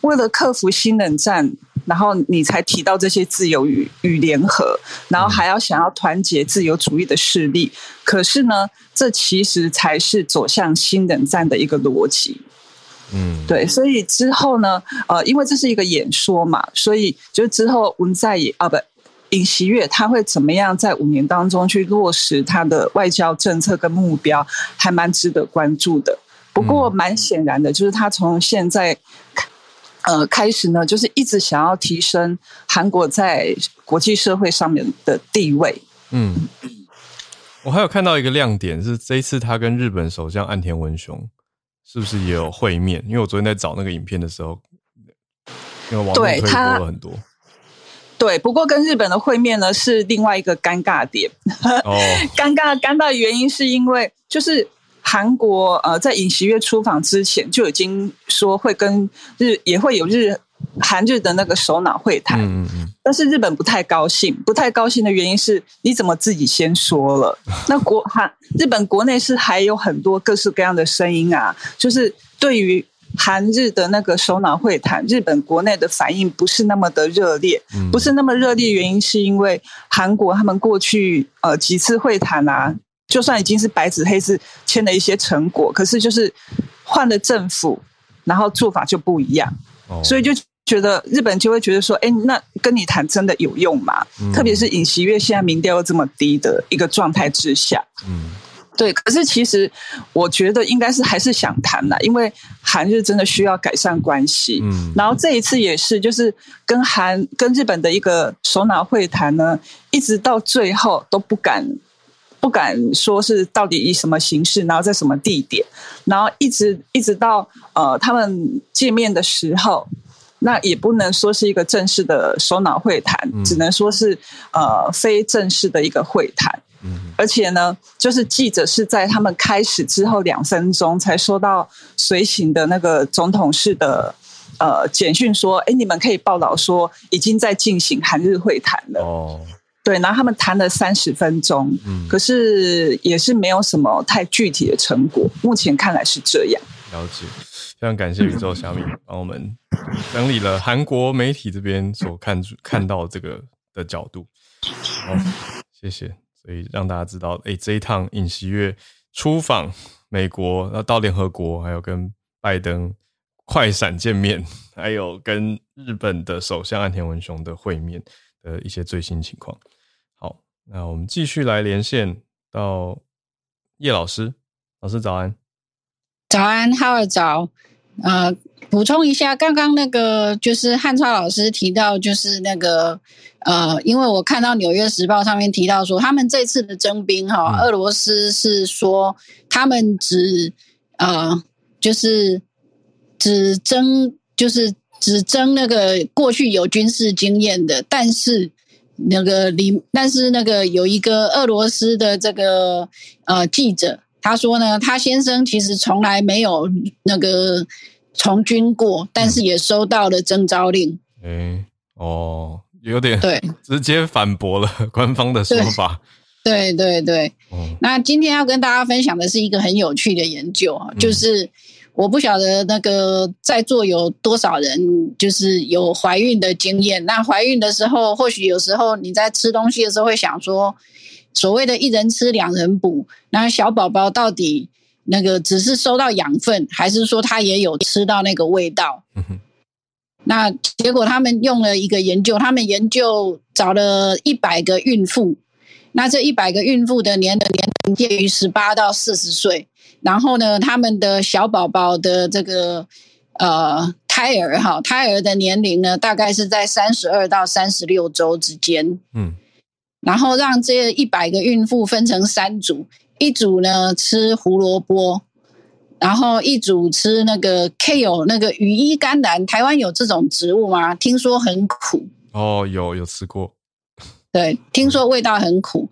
为了克服新冷战，然后你才提到这些自由与与联合，然后还要想要团结自由主义的势力，可是呢，这其实才是走向新冷战的一个逻辑。嗯，对，所以之后呢，呃，因为这是一个演说嘛，所以就之后文在寅啊，不。尹锡悦他会怎么样在五年当中去落实他的外交政策跟目标，还蛮值得关注的。不过蛮显然的，就是他从现在呃开始呢，就是一直想要提升韩国在国际社会上面的地位。嗯，我还有看到一个亮点是这一次他跟日本首相岸田文雄是不是也有会面？因为我昨天在找那个影片的时候，因为网络推播了很多。对，不过跟日本的会面呢是另外一个尴尬点。哦，尴尬尴尬的原因是因为就是韩国呃在尹锡悦出访之前就已经说会跟日也会有日韩日的那个首脑会谈，嗯嗯，但是日本不太高兴，不太高兴的原因是你怎么自己先说了？那国韩日本国内是还有很多各式各样的声音啊，就是对于。韩日的那个首脑会谈，日本国内的反应不是那么的热烈，不是那么热烈，原因是因为韩国他们过去呃几次会谈啊，就算已经是白纸黑字签了一些成果，可是就是换了政府，然后做法就不一样，所以就觉得日本就会觉得说，哎，那跟你谈真的有用吗？特别是尹锡悦现在民调又这么低的一个状态之下，嗯。对，可是其实我觉得应该是还是想谈的，因为韩日真的需要改善关系。嗯，然后这一次也是，就是跟韩跟日本的一个首脑会谈呢，一直到最后都不敢不敢说是到底以什么形式，然后在什么地点，然后一直一直到呃他们见面的时候，那也不能说是一个正式的首脑会谈，只能说是呃非正式的一个会谈。而且呢，就是记者是在他们开始之后两分钟才收到随行的那个总统室的呃简讯，说：“哎，你们可以报道说已经在进行韩日会谈了。”哦，对，然后他们谈了三十分钟，嗯，可是也是没有什么太具体的成果。目前看来是这样。了解，非常感谢宇宙小米 帮我们整理了韩国媒体这边所看看到这个的角度。好，谢谢。所以让大家知道，哎、这一趟尹锡悦出访美国，然后到联合国，还有跟拜登快闪见面，还有跟日本的首相岸田文雄的会面的一些最新情况。好，那我们继续来连线到叶老师，老师早安，早安，哈尔早，呃。补充一下，刚刚那个就是汉超老师提到，就是那个呃，因为我看到《纽约时报》上面提到说，他们这次的征兵哈，俄罗斯是说他们只呃，就是只征，就是只征那个过去有军事经验的，但是那个里，但是那个有一个俄罗斯的这个呃记者，他说呢，他先生其实从来没有那个。从军过，但是也收到了征召令。哎、欸，哦，有点对，直接反驳了 官方的说法。对对对，那今天要跟大家分享的是一个很有趣的研究啊，就是我不晓得那个在座有多少人就是有怀孕的经验。那怀孕的时候，或许有时候你在吃东西的时候会想说，所谓的一人吃两人补，那小宝宝到底那个只是收到养分，还是说他也有吃到那个味道？嗯。那结果他们用了一个研究，他们研究找了一百个孕妇，那这一百个孕妇的年的年龄介于十八到四十岁。然后呢，他们的小宝宝的这个呃胎儿哈，胎儿的年龄呢，大概是在三十二到三十六周之间。嗯，然后让这一百个孕妇分成三组，一组呢吃胡萝卜，然后一组吃那个 kale 那个羽衣甘蓝。台湾有这种植物吗？听说很苦。哦，有有吃过。对，听说味道很苦。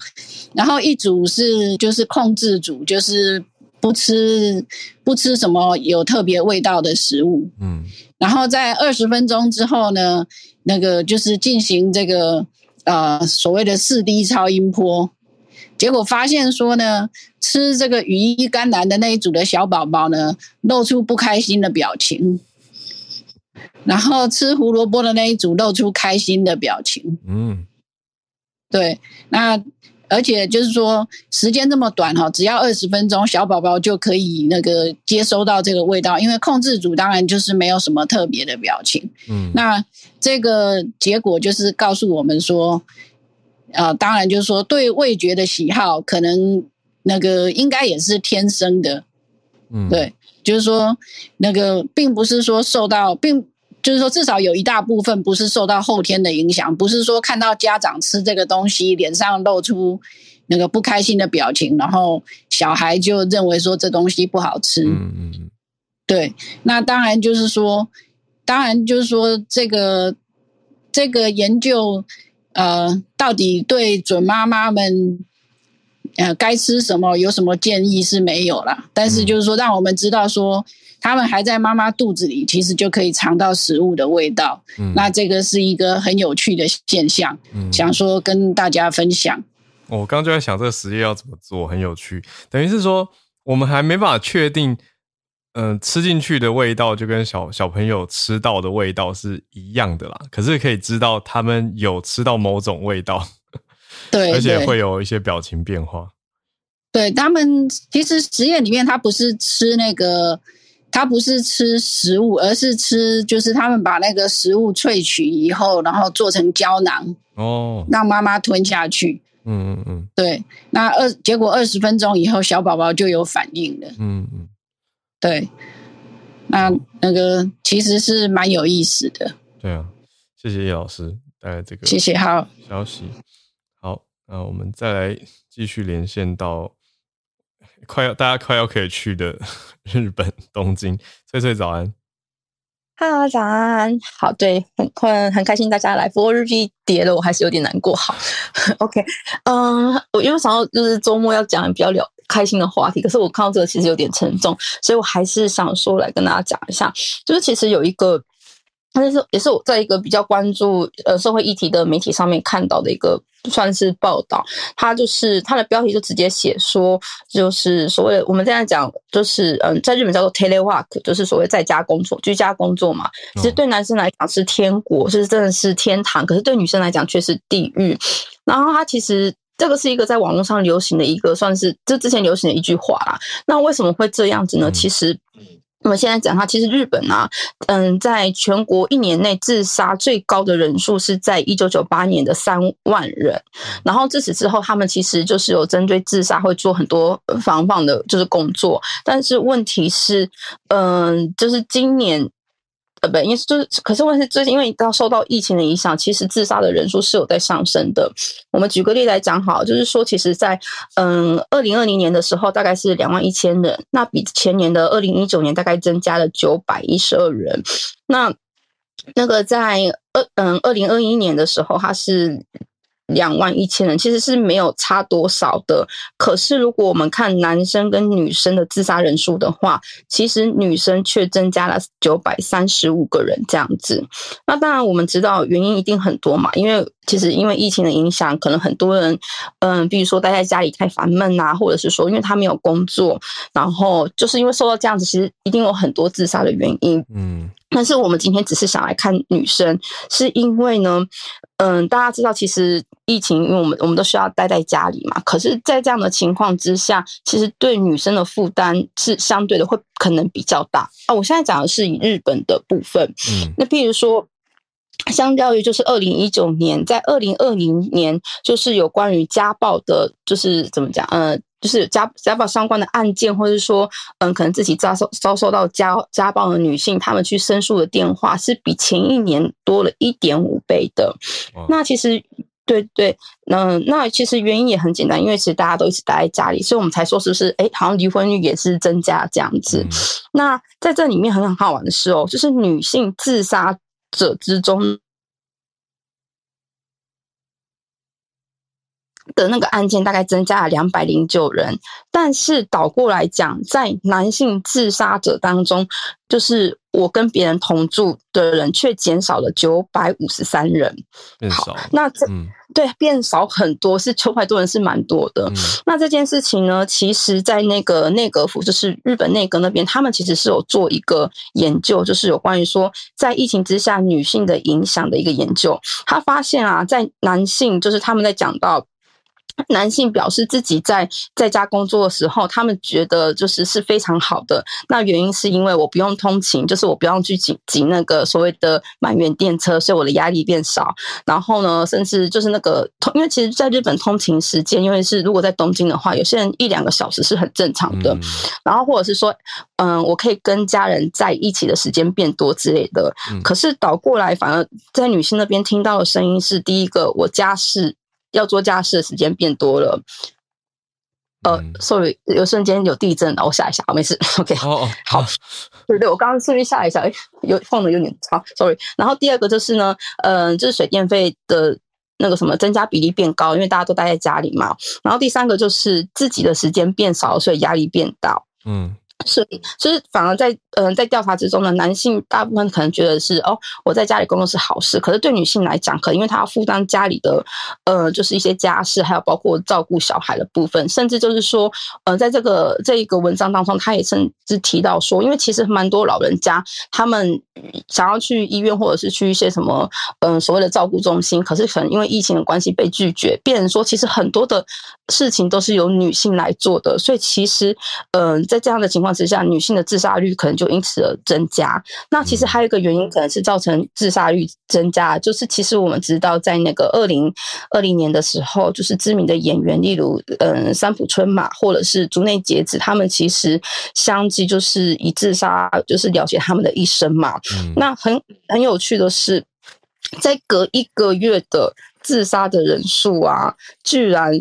然后一组是就是控制组，就是。不吃不吃什么有特别味道的食物，嗯，然后在二十分钟之后呢，那个就是进行这个呃所谓的四 D 超音波，结果发现说呢，吃这个羽衣甘蓝的那一组的小宝宝呢，露出不开心的表情，然后吃胡萝卜的那一组露出开心的表情，嗯，对，那。而且就是说，时间这么短哈，只要二十分钟，小宝宝就可以那个接收到这个味道。因为控制组当然就是没有什么特别的表情。嗯，那这个结果就是告诉我们说，呃，当然就是说，对味觉的喜好，可能那个应该也是天生的。嗯，对，就是说，那个并不是说受到并。就是说，至少有一大部分不是受到后天的影响，不是说看到家长吃这个东西，脸上露出那个不开心的表情，然后小孩就认为说这东西不好吃。嗯嗯。对，那当然就是说，当然就是说，这个这个研究，呃，到底对准妈妈们，呃，该吃什么有什么建议是没有啦，但是就是说，让我们知道说。他们还在妈妈肚子里，其实就可以尝到食物的味道。嗯，那这个是一个很有趣的现象，嗯，想说跟大家分享。我刚刚就在想这个实验要怎么做，很有趣。等于是说，我们还没办法确定，嗯、呃，吃进去的味道就跟小小朋友吃到的味道是一样的啦。可是可以知道他们有吃到某种味道，对，而且会有一些表情变化。对，他们，其实实验里面他不是吃那个。他不是吃食物，而是吃，就是他们把那个食物萃取以后，然后做成胶囊哦，让妈妈吞下去。嗯嗯嗯，对。那二结果二十分钟以后，小宝宝就有反应了。嗯嗯，对。那那个其实是蛮有意思的。对啊，谢谢叶老师带来这个谢谢好消息。好，那我们再来继续连线到。快要大家快要可以去的 日本东京，翠翠早安，Hello 早安，好，对，很很很开心大家来，不过日币跌了，我还是有点难过。好，OK，嗯，我因为想要就是周末要讲比较聊开心的话题，可是我看到这个其实有点沉重，所以我还是想说来跟大家讲一下，就是其实有一个。但是也是我在一个比较关注呃社会议题的媒体上面看到的一个算是报道，它就是它的标题就直接写说，就是所谓的我们现在讲就是嗯，在日本叫做 telework，就是所谓在家工作、居家工作嘛。其实对男生来讲是天国，是真的是天堂，可是对女生来讲却是地狱。然后它其实这个是一个在网络上流行的一个算是这之前流行的一句话啦。那为什么会这样子呢？其实。那么现在讲它，其实日本啊，嗯，在全国一年内自杀最高的人数是在一九九八年的三万人，然后自此之后，他们其实就是有针对自杀会做很多防范的，就是工作，但是问题是，嗯，就是今年。呃，不，因为就是，可是问题是，最近因为到受到疫情的影响，其实自杀的人数是有在上升的。我们举个例来讲，好，就是说，其实在嗯二零二零年的时候，大概是两万一千人，那比前年的二零一九年大概增加了九百一十二人。那那个在二嗯二零二一年的时候，它是两万一千人，其实是没有差多少的。可是如果我们看男生跟女生的自杀人数的话，其实女生却增加了九百三十五个人这样子。那当然我们知道原因一定很多嘛，因为其实因为疫情的影响，可能很多人嗯，比如说待在家里太烦闷啊，或者是说因为他没有工作，然后就是因为受到这样子，其实一定有很多自杀的原因。嗯。但是我们今天只是想来看女生，是因为呢，嗯，大家知道，其实疫情，因为我们我们都需要待在家里嘛。可是，在这样的情况之下，其实对女生的负担是相对的会可能比较大啊。我现在讲的是以日本的部分，嗯，那譬如说，相较于就是二零一九年，在二零二零年，就是有关于家暴的，就是怎么讲，嗯。就是家家暴相关的案件，或者是说，嗯，可能自己遭受遭受到家家暴的女性，她们去申诉的电话是比前一年多了一点五倍的。那其实，对对，嗯，那其实原因也很简单，因为其实大家都一直待在家里，所以我们才说是不是？哎，好像离婚率也是增加这样子。那在这里面很很好玩的是哦，就是女性自杀者之中。的那个案件大概增加了两百零九人，但是倒过来讲，在男性自杀者当中，就是我跟别人同住的人却减少了九百五十三人。变少，那这、嗯、对变少很多，是九百多人是蛮多的。嗯、那这件事情呢，其实，在那个内阁府，就是日本内阁那边，他们其实是有做一个研究，就是有关于说在疫情之下女性的影响的一个研究。他发现啊，在男性，就是他们在讲到。男性表示自己在在家工作的时候，他们觉得就是是非常好的。那原因是因为我不用通勤，就是我不用去挤挤那个所谓的满员电车，所以我的压力变少。然后呢，甚至就是那个通，因为其实在日本通勤时间，因为是如果在东京的话，有些人一两个小时是很正常的。然后或者是说，嗯，我可以跟家人在一起的时间变多之类的。可是倒过来，反而在女性那边听到的声音是：第一个，我家事。要做家事的时间变多了，呃、嗯、，sorry，有瞬间有地震，我下一下，好，没事，OK，哦哦好，对对，我刚刚顺便下一下，哎，有放的有点长，sorry。然后第二个就是呢，嗯、呃，就是水电费的那个什么增加比例变高，因为大家都待在家里嘛。然后第三个就是自己的时间变少，所以压力变大，嗯。所以，所以反而在嗯、呃，在调查之中呢，男性大部分可能觉得是哦，我在家里工作是好事。可是对女性来讲，可能因为她要负担家里的呃，就是一些家事，还有包括照顾小孩的部分，甚至就是说，呃，在这个这一个文章当中，他也甚至提到说，因为其实蛮多老人家他们想要去医院或者是去一些什么嗯、所谓的照顾中心，可是可能因为疫情的关系被拒绝，变成说其实很多的事情都是由女性来做的。所以其实嗯、在这样的情况之下，女性的自杀率可能就因此而增加。那其实还有一个原因，可能是造成自杀率增加，就是其实我们知道，在那个二零二零年的时候，就是知名的演员，例如嗯三浦春马或者是竹内结子，他们其实相继就是以自杀就是了结他们的一生嘛。嗯、那很很有趣的是，在隔一个月的自杀的人数啊，居然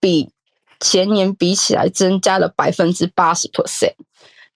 比前年比起来增加了百分之八十 percent。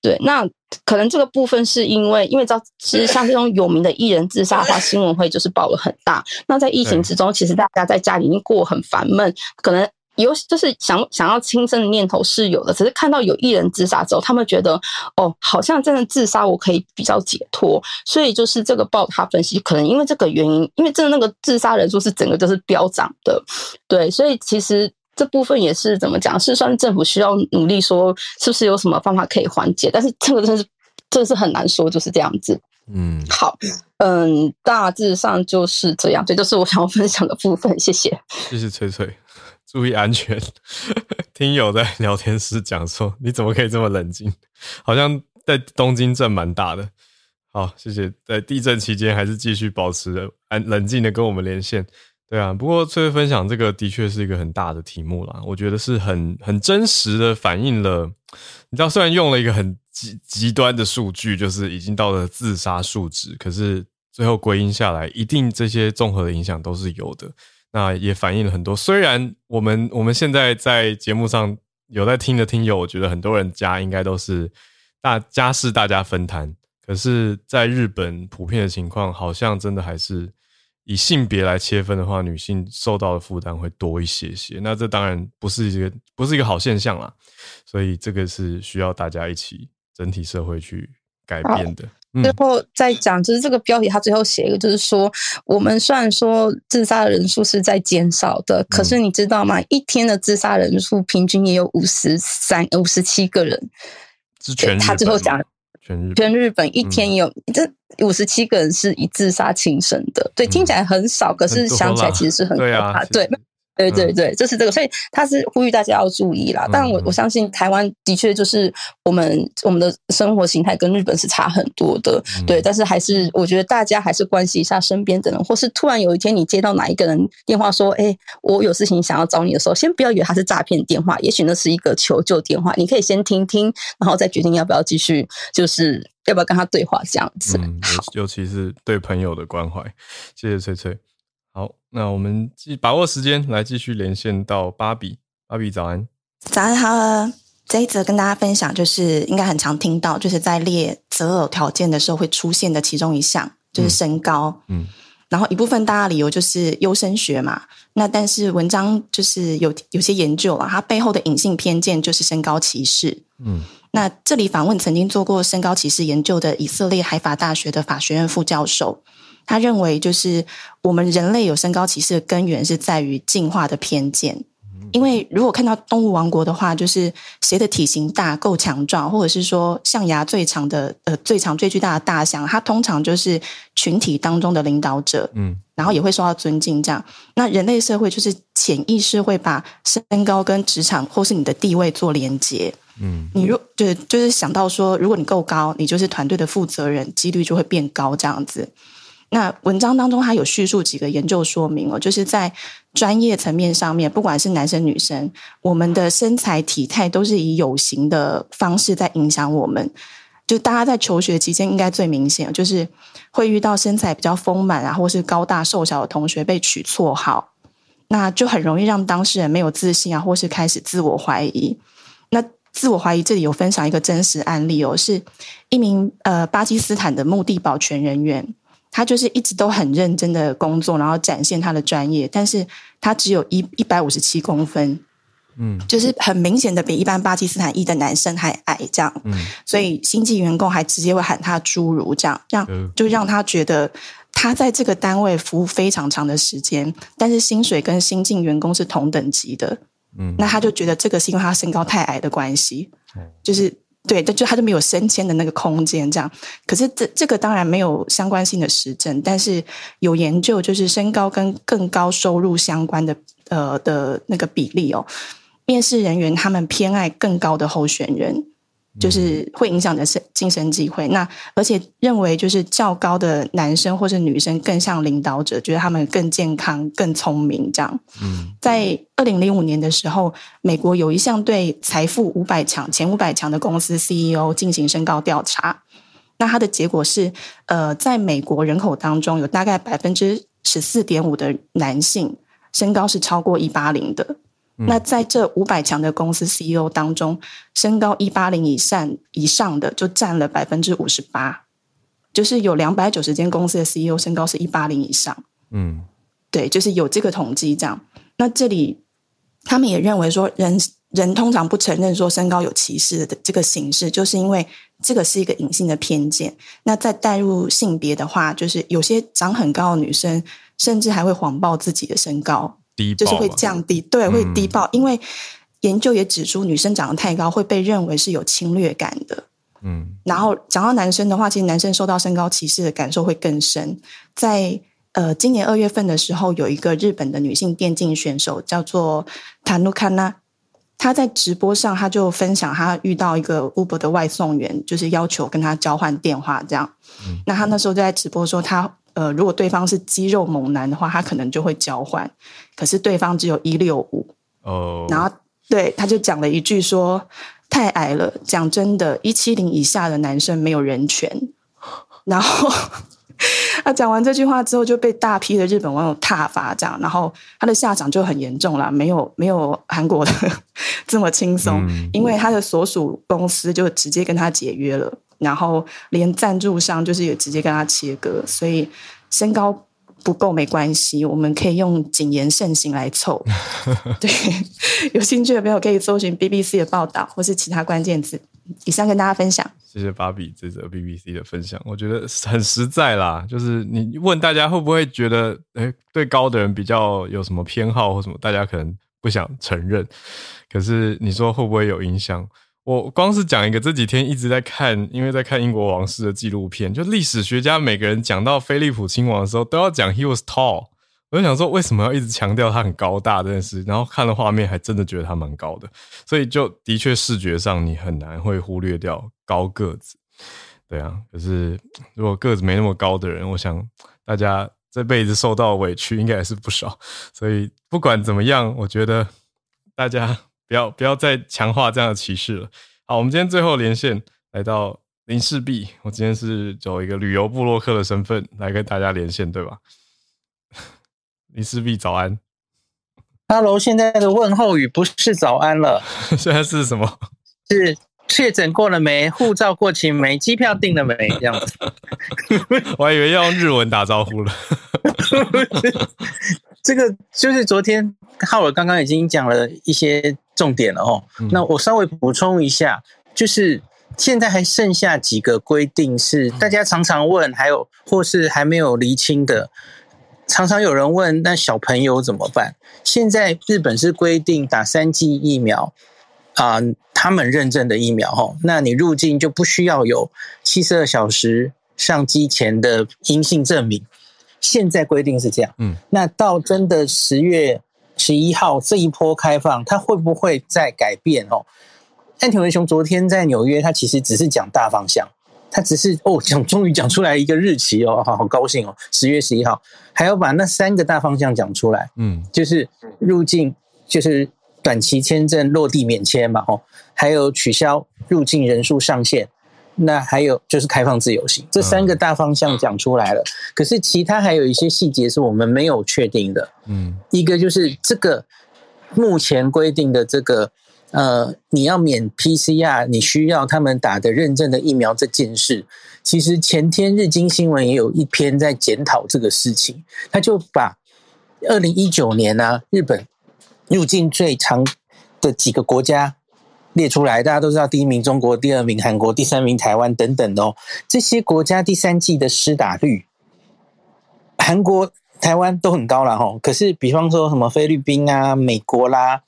对，那可能这个部分是因为，因为知道其实像这种有名的艺人自杀的话，新闻会就是报了很大。那在疫情之中，其实大家在家里已经过很烦闷，可能有就是想想要轻生的念头是有的，只是看到有艺人自杀之后，他们觉得哦，好像真的自杀我可以比较解脱，所以就是这个报他分析，可能因为这个原因，因为真的那个自杀人数是整个就是飙涨的，对，所以其实。这部分也是怎么讲？是算是政府需要努力，说是不是有什么方法可以缓解？但是这个真是，这是很难说，就是这样子。嗯，好，嗯，大致上就是这样。这就是我想要分享的部分。谢谢，谢谢翠翠，注意安全。听友在聊天室讲说，你怎么可以这么冷静？好像在东京震蛮大的。好，谢谢。在地震期间，还是继续保持安冷静的跟我们连线。对啊，不过翠翠分享这个的确是一个很大的题目啦，我觉得是很很真实的反映了，你知道，虽然用了一个很极极端的数据，就是已经到了自杀数值，可是最后归因下来，一定这些综合的影响都是有的。那也反映了很多，虽然我们我们现在在节目上有在听的听友，我觉得很多人家应该都是大家事大家分摊，可是在日本普遍的情况，好像真的还是。以性别来切分的话，女性受到的负担会多一些些。那这当然不是一个不是一个好现象啦，所以这个是需要大家一起整体社会去改变的。最后再讲，就是这个标题，他最后写一个，就是说，我们虽然说自杀的人数是在减少的，可是你知道吗？一天的自杀人数平均也有五十三、五十七个人。是全，他最后讲，全日全日本一天也有这五十七个人是以自杀轻生的。对，听起来很少，可是想起来其实是很可怕。对。对对对，就是这个，所以他是呼吁大家要注意啦。但我我相信台湾的确就是我们我们的生活形态跟日本是差很多的，对。但是还是我觉得大家还是关心一下身边的人，或是突然有一天你接到哪一个人电话说：“哎，我有事情想要找你的时候，先不要以为他是诈骗电话，也许那是一个求救电话。你可以先听听，然后再决定要不要继续，就是要不要跟他对话这样子。好，尤其是对朋友的关怀。谢谢翠翠。好，那我们继把握时间来继续连线到芭比。芭比早安，早安好。这一则跟大家分享，就是应该很常听到，就是在列择偶条件的时候会出现的其中一项，就是身高。嗯，然后一部分大家理由就是优生学嘛。那但是文章就是有有些研究啊，它背后的隐性偏见就是身高歧视。嗯，那这里访问曾经做过身高歧视研究的以色列海法大学的法学院副教授。他认为，就是我们人类有身高歧视的根源是在于进化的偏见。因为如果看到动物王国的话，就是谁的体型大、够强壮，或者是说象牙最长的、呃最长最巨大的大象，它通常就是群体当中的领导者，嗯，然后也会受到尊敬。这样，那人类社会就是潜意识会把身高跟职场或是你的地位做连接。嗯，你如就就是想到说，如果你够高，你就是团队的负责人，几率就会变高，这样子。那文章当中，他有叙述几个研究说明哦，就是在专业层面上面，不管是男生女生，我们的身材体态都是以有形的方式在影响我们。就大家在求学期间，应该最明显就是会遇到身材比较丰满啊，或是高大瘦小的同学被取绰号，那就很容易让当事人没有自信啊，或是开始自我怀疑。那自我怀疑，这里有分享一个真实案例哦，是一名呃巴基斯坦的墓地保全人员。他就是一直都很认真的工作，然后展现他的专业，但是他只有一一百五十七公分，嗯，就是很明显的比一般巴基斯坦裔的男生还矮，这样，嗯，所以新进员工还直接会喊他侏儒，这样，让就让他觉得他在这个单位服务非常长的时间，但是薪水跟新进员工是同等级的，嗯，那他就觉得这个是因为他身高太矮的关系，就是。对，但就他就没有升迁的那个空间，这样。可是这这个当然没有相关性的实证，但是有研究，就是身高跟更高收入相关的呃的那个比例哦，面试人员他们偏爱更高的候选人。就是会影响的是晋升机会，那而且认为就是较高的男生或是女生更像领导者，觉得他们更健康、更聪明这样。嗯，在二零零五年的时候，美国有一项对财富五百强前五百强的公司 CEO 进行身高调查，那它的结果是，呃，在美国人口当中有大概百分之十四点五的男性身高是超过一八零的。那在这五百强的公司 CEO 当中，身高一八零以上以上的就占了百分之五十八，就是有两百九十间公司的 CEO 身高是一八零以上。嗯，对，就是有这个统计这样。那这里他们也认为说人，人人通常不承认说身高有歧视的这个形式，就是因为这个是一个隐性的偏见。那再带入性别的话，就是有些长很高的女生，甚至还会谎报自己的身高。就是会降低，对，会低报，嗯，因为研究也指出，女生长得太高会被认为是有侵略感的。嗯，然后讲到男生的话，其实男生受到身高歧视的感受会更深。在呃，今年二月份的时候，有一个日本的女性电竞选手叫做塔努卡娜，她在直播上，她就分享她遇到一个 Uber 的外送员，就是要求跟她交换电话，这样。嗯，那她那时候就在直播说她。呃，如果对方是肌肉猛男的话，他可能就会交换。可是对方只有一六五哦，然后对他就讲了一句说：“太矮了。”讲真的，一七零以下的男生没有人权。然后 他讲完这句话之后，就被大批的日本网友挞伐，这样，然后他的下场就很严重了，没有没有韩国的 这么轻松，嗯，因为他的所属公司就直接跟他解约了。然后连赞助商就是也直接跟他切割，所以身高不够没关系，我们可以用谨言慎行来凑。对，有兴趣的朋友可以搜寻 BBC 的报道或是其他关键字。以上跟大家分享。谢谢芭比这则 BBC 的分享，我觉得很实在啦。就是你问大家会不会觉得，诶，对高的人比较有什么偏好或什么，大家可能不想承认。可是你说会不会有影响？我光是讲一个，这几天一直在看，因为在看英国王室的纪录片，就历史学家每个人讲到菲利普亲王的时候，都要讲 he was tall。我就想说，为什么要一直强调他很高大这件事？然后看了画面，还真的觉得他蛮高的，所以就的确视觉上你很难会忽略掉高个子。对啊，可是如果个子没那么高的人，我想大家这辈子受到委屈应该也是不少。所以不管怎么样，我觉得大家不要不要再强化这样的歧视了。好，我们今天最后连线来到林氏璧，我今天是走一个旅游部落客的身份来跟大家连线，对吧？林氏璧早安，Hello，现在的问候语不是早安了，现在是什么？是确诊过了没？护照过期没？机票订了没？这样子，我还以为要用日文打招呼了。这个就是昨天浩尔刚刚已经讲了一些重点了哦。嗯、那我稍微补充一下，就是现在还剩下几个规定是大家常常问，还有或是还没有厘清的。常常有人问，那小朋友怎么办？现在日本是规定打三剂疫苗啊、呃，他们认证的疫苗哦，那你入境就不需要有七十二小时上机前的阴性证明。现在规定是这样，嗯，那到真的十月十一号这一波开放，它会不会再改变哦？安田文雄昨天在纽约，他其实只是讲大方向。他只是哦，讲终于讲出来一个日期哦，好好高兴哦，十月十一号，还要把那三个大方向讲出来，嗯，就是入境，就是短期签证落地免签嘛，哦，还有取消入境人数上限，那还有就是开放自由行，这三个大方向讲出来了，可是其他还有一些细节是我们没有确定的，嗯，一个就是这个目前规定的这个。呃，你要免 PCR，你需要他们打的认证的疫苗这件事，其实前天日经新闻也有一篇在检讨这个事情，他就把二零一九年呢、啊，日本入境最长的几个国家列出来，大家都知道第一名中国，第二名韩国，第三名台湾等等的哦，这些国家第三季的施打率，韩国、台湾都很高了哈，可是比方说什么菲律宾啊、美国啦。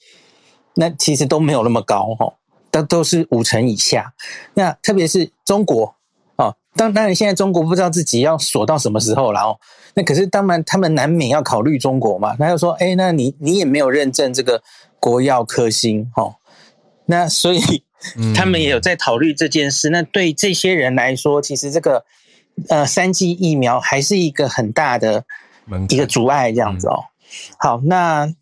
那其实都没有那么高哈，都都是五成以下。那特别是中国哦，当当然现在中国不知道自己要锁到什么时候了哦。那可是当然他们难免要考虑中国嘛。他就说，哎，那你你也没有认证这个国药科兴哈，那所以他们也有在考虑这件事。那对这些人来说，其实这个呃三剂疫苗还是一个很大的一个阻碍，这样子哦。好，那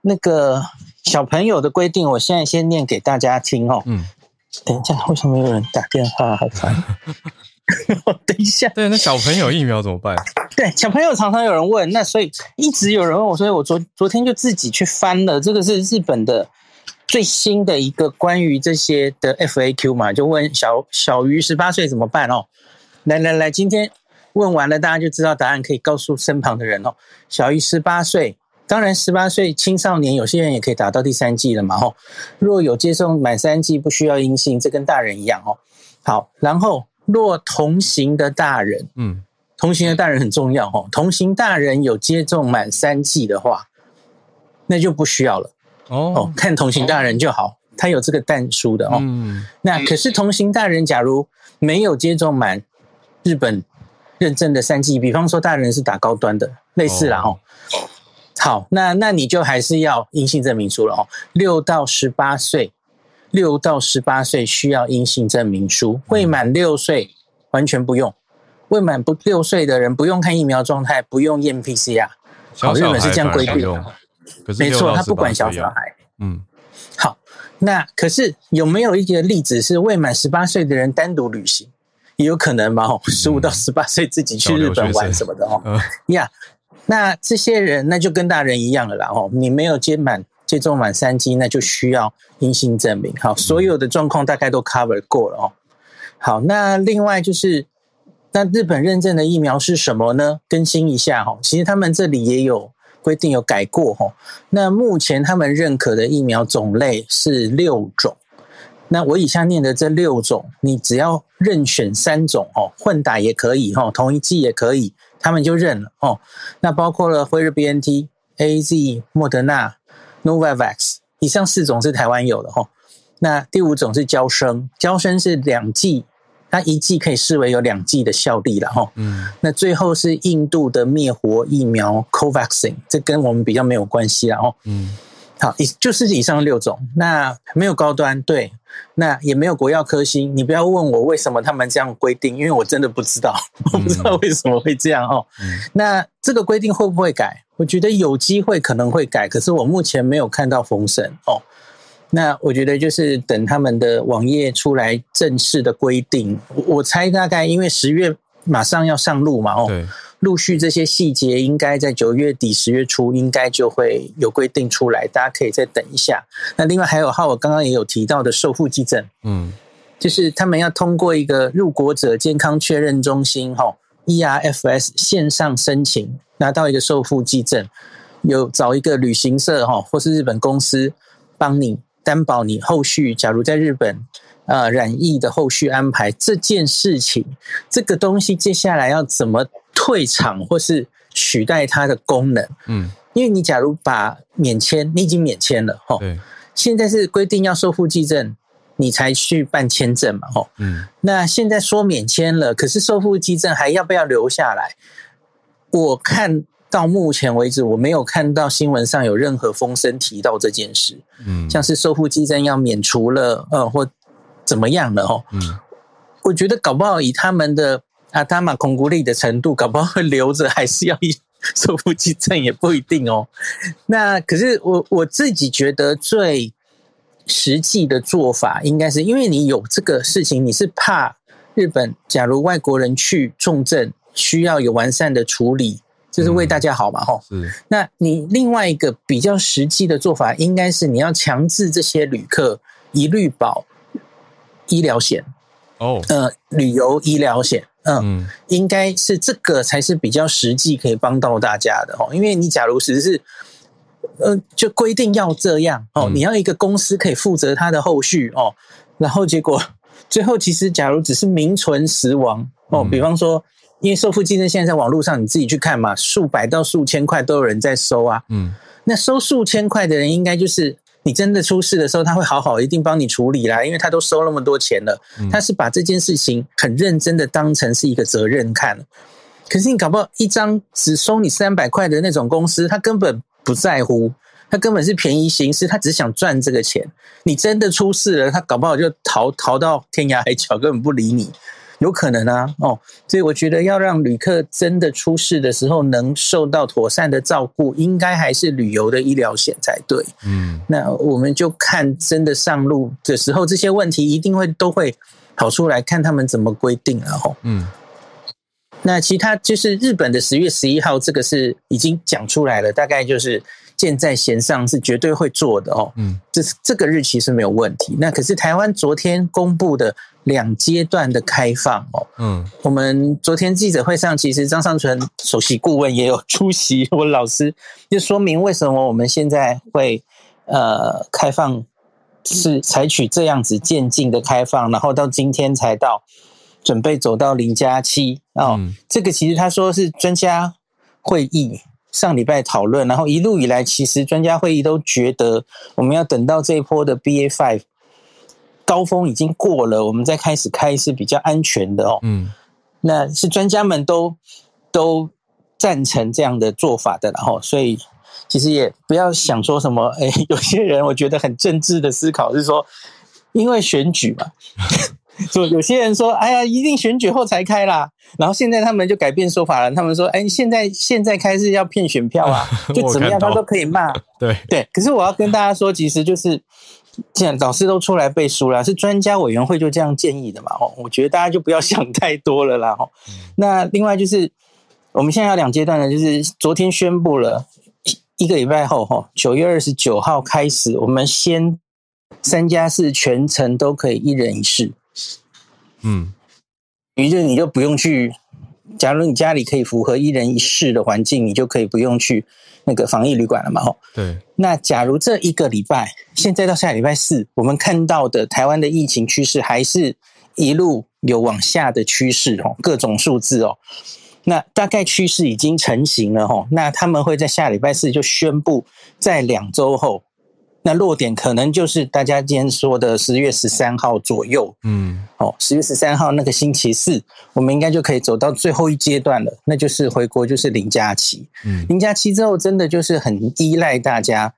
那个。小朋友的规定，我现在先念给大家听哦。嗯，等一下，为什么有人打电话？好烦。等一下，对，那小朋友疫苗怎么办？对，小朋友常常有人问，那所以一直有人问我，所以我昨昨天就自己去翻了，这个是日本的最新的一个关于这些的 FAQ 嘛，就问小小于十八岁怎么办哦？来来来，今天问完了，大家就知道答案，可以告诉身旁的人哦。小于十八岁。当然，十八岁青少年有些人也可以打到第三剂了嘛，吼。若有接种满三剂，不需要阴性，这跟大人一样，哦。好，然后若同行的大人，嗯，同行的大人很重要，哦。同行大人有接种满三剂的话，那就不需要了。哦，看同行大人就好，他有这个蛋书的哦。嗯，那可是同行大人假如没有接种满日本认证的三剂，比方说大人是打高端的，类似啦，哦。好，那那你就还是要阴性证明书了哦。六到十八岁，六到十八岁需要阴性证明书，未满六岁完全不用。未满不六岁的人不用看疫苗状态，不用验 PCR。好，日本是这样规定的。没错，他不管小小孩。嗯。好，那可是有没有一个例子是未满十八岁的人单独旅行？也有可能嘛？哦，十五到十八岁自己去日本玩什么的哦。呀。那这些人那就跟大人一样了啦，哦，你没有接满接种满三剂，那就需要阴性证明。好，所有的状况大概都 cover 过了哦。好，那另外就是那日本认证的疫苗是什么呢？更新一下哦，其实他们这里也有规定有改过哈。那目前他们认可的疫苗种类是六种。那我以下念的这六种，你只要任选三种哦，混打也可以哈，同一剂也可以，他们就认了哦。那包括了辉瑞 BNT、AZ、莫德纳、Novavax，以上四种是台湾有的哈。那第五种是娇生，娇生是两剂，它一剂可以视为有两剂的效力了哈。嗯。那最后是印度的灭活疫苗 Covaxin，这跟我们比较没有关系了哦。嗯。好，以就是以上六种，那没有高端，对，那也没有国药科兴。你不要问我为什么他们这样规定，因为我真的不知道，我不知道为什么会这样哦。嗯、那这个规定会不会改？我觉得有机会可能会改，可是我目前没有看到风声哦。那我觉得就是等他们的网页出来正式的规定，我猜大概因为十月马上要上路嘛，哦。对陆续这些细节应该在九月底十月初应该就会有规定出来，大家可以再等一下。那另外还有哈，我刚刚也有提到的受付济证，嗯，就是他们要通过一个入国者健康确认中心哈 （ERFS） 线上申请，拿到一个受付济证，有找一个旅行社哈或是日本公司帮你担保你后续，假如在日本。呃，染疫的后续安排这件事情，这个东西接下来要怎么退场或是取代它的功能？嗯，因为你假如把免签，你已经免签了，吼，对，现在是规定要收付记证，你才去办签证嘛，吼，嗯，那现在说免签了，可是收付济证还要不要留下来？我看到目前为止，我没有看到新闻上有任何风声提到这件事，嗯，像是受付济证要免除了，呃，或怎么样了哦？嗯，我觉得搞不好以他们的阿达玛控股力的程度，搞不好会留着，还是要受付济证也不一定哦。那可是我我自己觉得最实际的做法，应该是因为你有这个事情，你是怕日本假如外国人去重症，需要有完善的处理，这是为大家好嘛？吼、嗯，是。那你另外一个比较实际的做法，应该是你要强制这些旅客一律保。医疗险哦，呃，旅游医疗险，嗯，嗯，应该是这个才是比较实际可以帮到大家的哦。因为你假如只是，呃，就规定要这样哦，你要一个公司可以负责它的后续哦，然后结果最后其实假如只是名存实亡哦，比方说，因为收付济证现在在网络上你自己去看嘛，数百到数千块都有人在收啊，嗯，那收数千块的人应该就是。你真的出事的时候，他会好好一定帮你处理啦，因为他都收那么多钱了，他是把这件事情很认真的当成是一个责任看。可是你搞不好一张只收你三百块的那种公司，他根本不在乎，他根本是便宜行事，他只想赚这个钱。你真的出事了，他搞不好就逃逃到天涯海角，根本不理你。有可能啊，哦，所以我觉得要让旅客真的出事的时候能受到妥善的照顾，应该还是旅游的医疗险才对。嗯，那我们就看真的上路的时候，这些问题一定会都会跑出来，看他们怎么规定了哦。嗯，那其他就是日本的十月十一号，这个是已经讲出来了，大概就是。箭在弦上是绝对会做的哦，嗯，这是这个日期是没有问题。那可是台湾昨天公布的两阶段的开放哦，嗯，我们昨天记者会上，其实张尚存首席顾问也有出席，我老师就说明为什么我们现在会呃开放是采取这样子渐进的开放，然后到今天才到准备走到零加七哦，嗯，这个其实他说是专家会议。上礼拜讨论，然后一路以来，其实专家会议都觉得，我们要等到这一波的 BA five 高峰已经过了，我们再开始开是比较安全的哦。嗯，那是专家们都都赞成这样的做法的，然后所以其实也不要想说什么，哎，有些人我觉得很政治的思考是说，因为选举嘛。就 有些人说，哎呀，一定选举后才开啦。然后现在他们就改变说法了，他们说，哎，现在现在开是要骗选票啊，就怎么样他都可以骂。对对，可是我要跟大家说，其实就是，既然老师都出来背书了，是专家委员会就这样建议的嘛。哦，我觉得大家就不要想太多了啦。哦，那另外就是，我们现在要两阶段呢，就是昨天宣布了一个礼拜后，哈，九月二十九号开始，我们先三加四全程都可以一人一室。嗯，于是你就不用去假如你家里可以符合一人一室的环境，你就可以不用去那个防疫旅馆了嘛，吼。对。那假如这一个礼拜，现在到下礼拜四，我们看到的台湾的疫情趋势还是一路有往下的趋势，哦，各种数字哦。那大概趋势已经成型了，吼。那他们会在下礼拜四就宣布，在两周后。那落点可能就是大家今天说的十月十三号左右，嗯，哦，十月十三号那个星期四，我们应该就可以走到最后一阶段了，那就是回国，就是零假期，嗯，零假期之后真的就是很依赖大家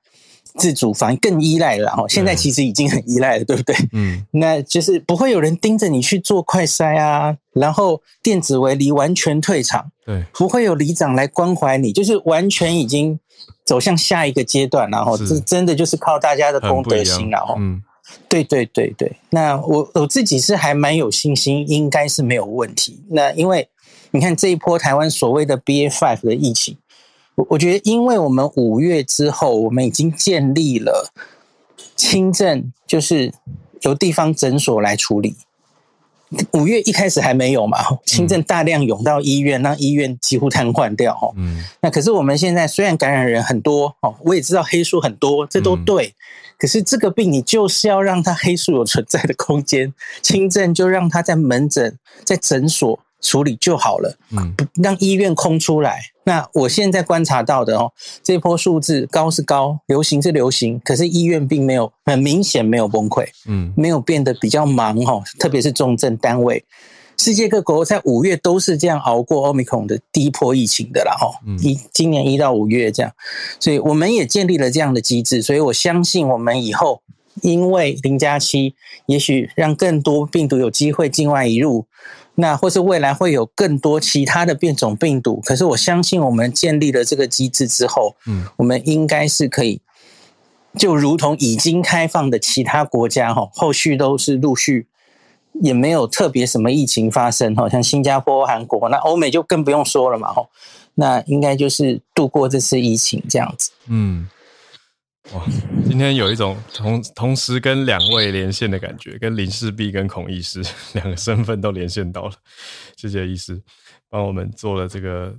自主防，更依赖了哦。现在其实已经很依赖了，对不对？嗯，那就是不会有人盯着你去做快筛啊，然后电子围篱完全退场，对，不会有里长来关怀你，就是完全已经。走向下一个阶段，然后这真的就是靠大家的功德心，然后，嗯，对对对对。那我我自己是还蛮有信心，应该是没有问题。那因为你看这一波台湾所谓的 BA five 的疫情，我我觉得，因为我们五月之后，我们已经建立了轻症，就是由地方诊所来处理。五月一开始还没有嘛，轻症大量涌到医院，让医院几乎瘫痪掉。嗯，那可是我们现在虽然感染人很多，哦，我也知道黑数很多，这都对。可是这个病你就是要让它黑数有存在的空间，轻症就让它在门诊、在诊所处理就好了。嗯，让医院空出来。那我现在观察到的哦，这波数字高是高，流行是流行，可是医院并没有很明显没有崩溃，嗯，没有变得比较忙哦，特别是重症单位，世界各国在五月都是这样熬过 Omicron 的第一波疫情的啦哦，一今年一到五月这样，所以我们也建立了这样的机制，所以我相信我们以后因为零加七，也许让更多病毒有机会境外移入。那或是未来会有更多其他的变种病毒，可是我相信我们建立了这个机制之后，嗯，我们应该是可以，就如同已经开放的其他国家哈，后续都是陆续，也没有特别什么疫情发生哈，像新加坡、韩国，那欧美就更不用说了嘛哈，那应该就是度过这次疫情这样子，嗯。哇，今天有一种同同时跟两位连线的感觉，跟林氏璧跟孔医师 两个身份都连线到了。谢谢医师帮我们做了这个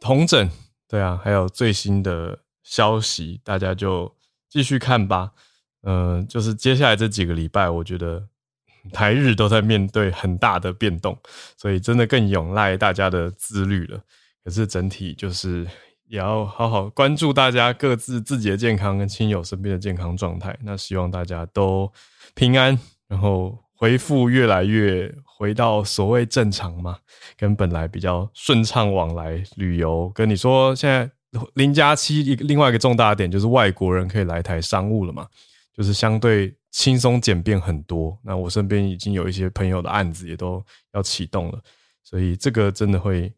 同诊，对啊，还有最新的消息，大家就继续看吧。嗯、就是接下来这几个礼拜，我觉得台日都在面对很大的变动，所以真的更仰赖大家的自律了。可是整体就是。也要好好关注大家各自自己的健康跟亲友身边的健康状态。那希望大家都平安，然后恢复越来越回到所谓正常嘛，跟本来比较顺畅往来旅游。跟你说，现在零加七一另外一个重大的点就是外国人可以来台商务了嘛，就是相对轻松简便很多。那我身边已经有一些朋友的案子也都要启动了，所以这个真的会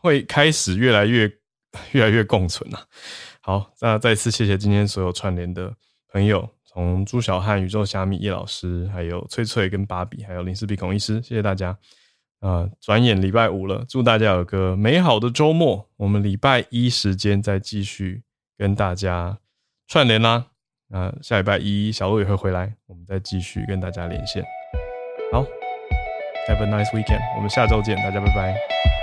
会开始越来越。越来越共存了。好，那再次谢谢今天所有串联的朋友，从朱小汉、宇宙虾米、叶老师，还有翠翠跟芭比，还有林氏璧孔医师，谢谢大家。啊、转眼礼拜五了，祝大家有个美好的周末。我们礼拜一时间再继续跟大家串联啦。那下礼拜一小鹿也会回来，我们再继续跟大家连线。好，Have a nice weekend，我们下周见，大家拜拜。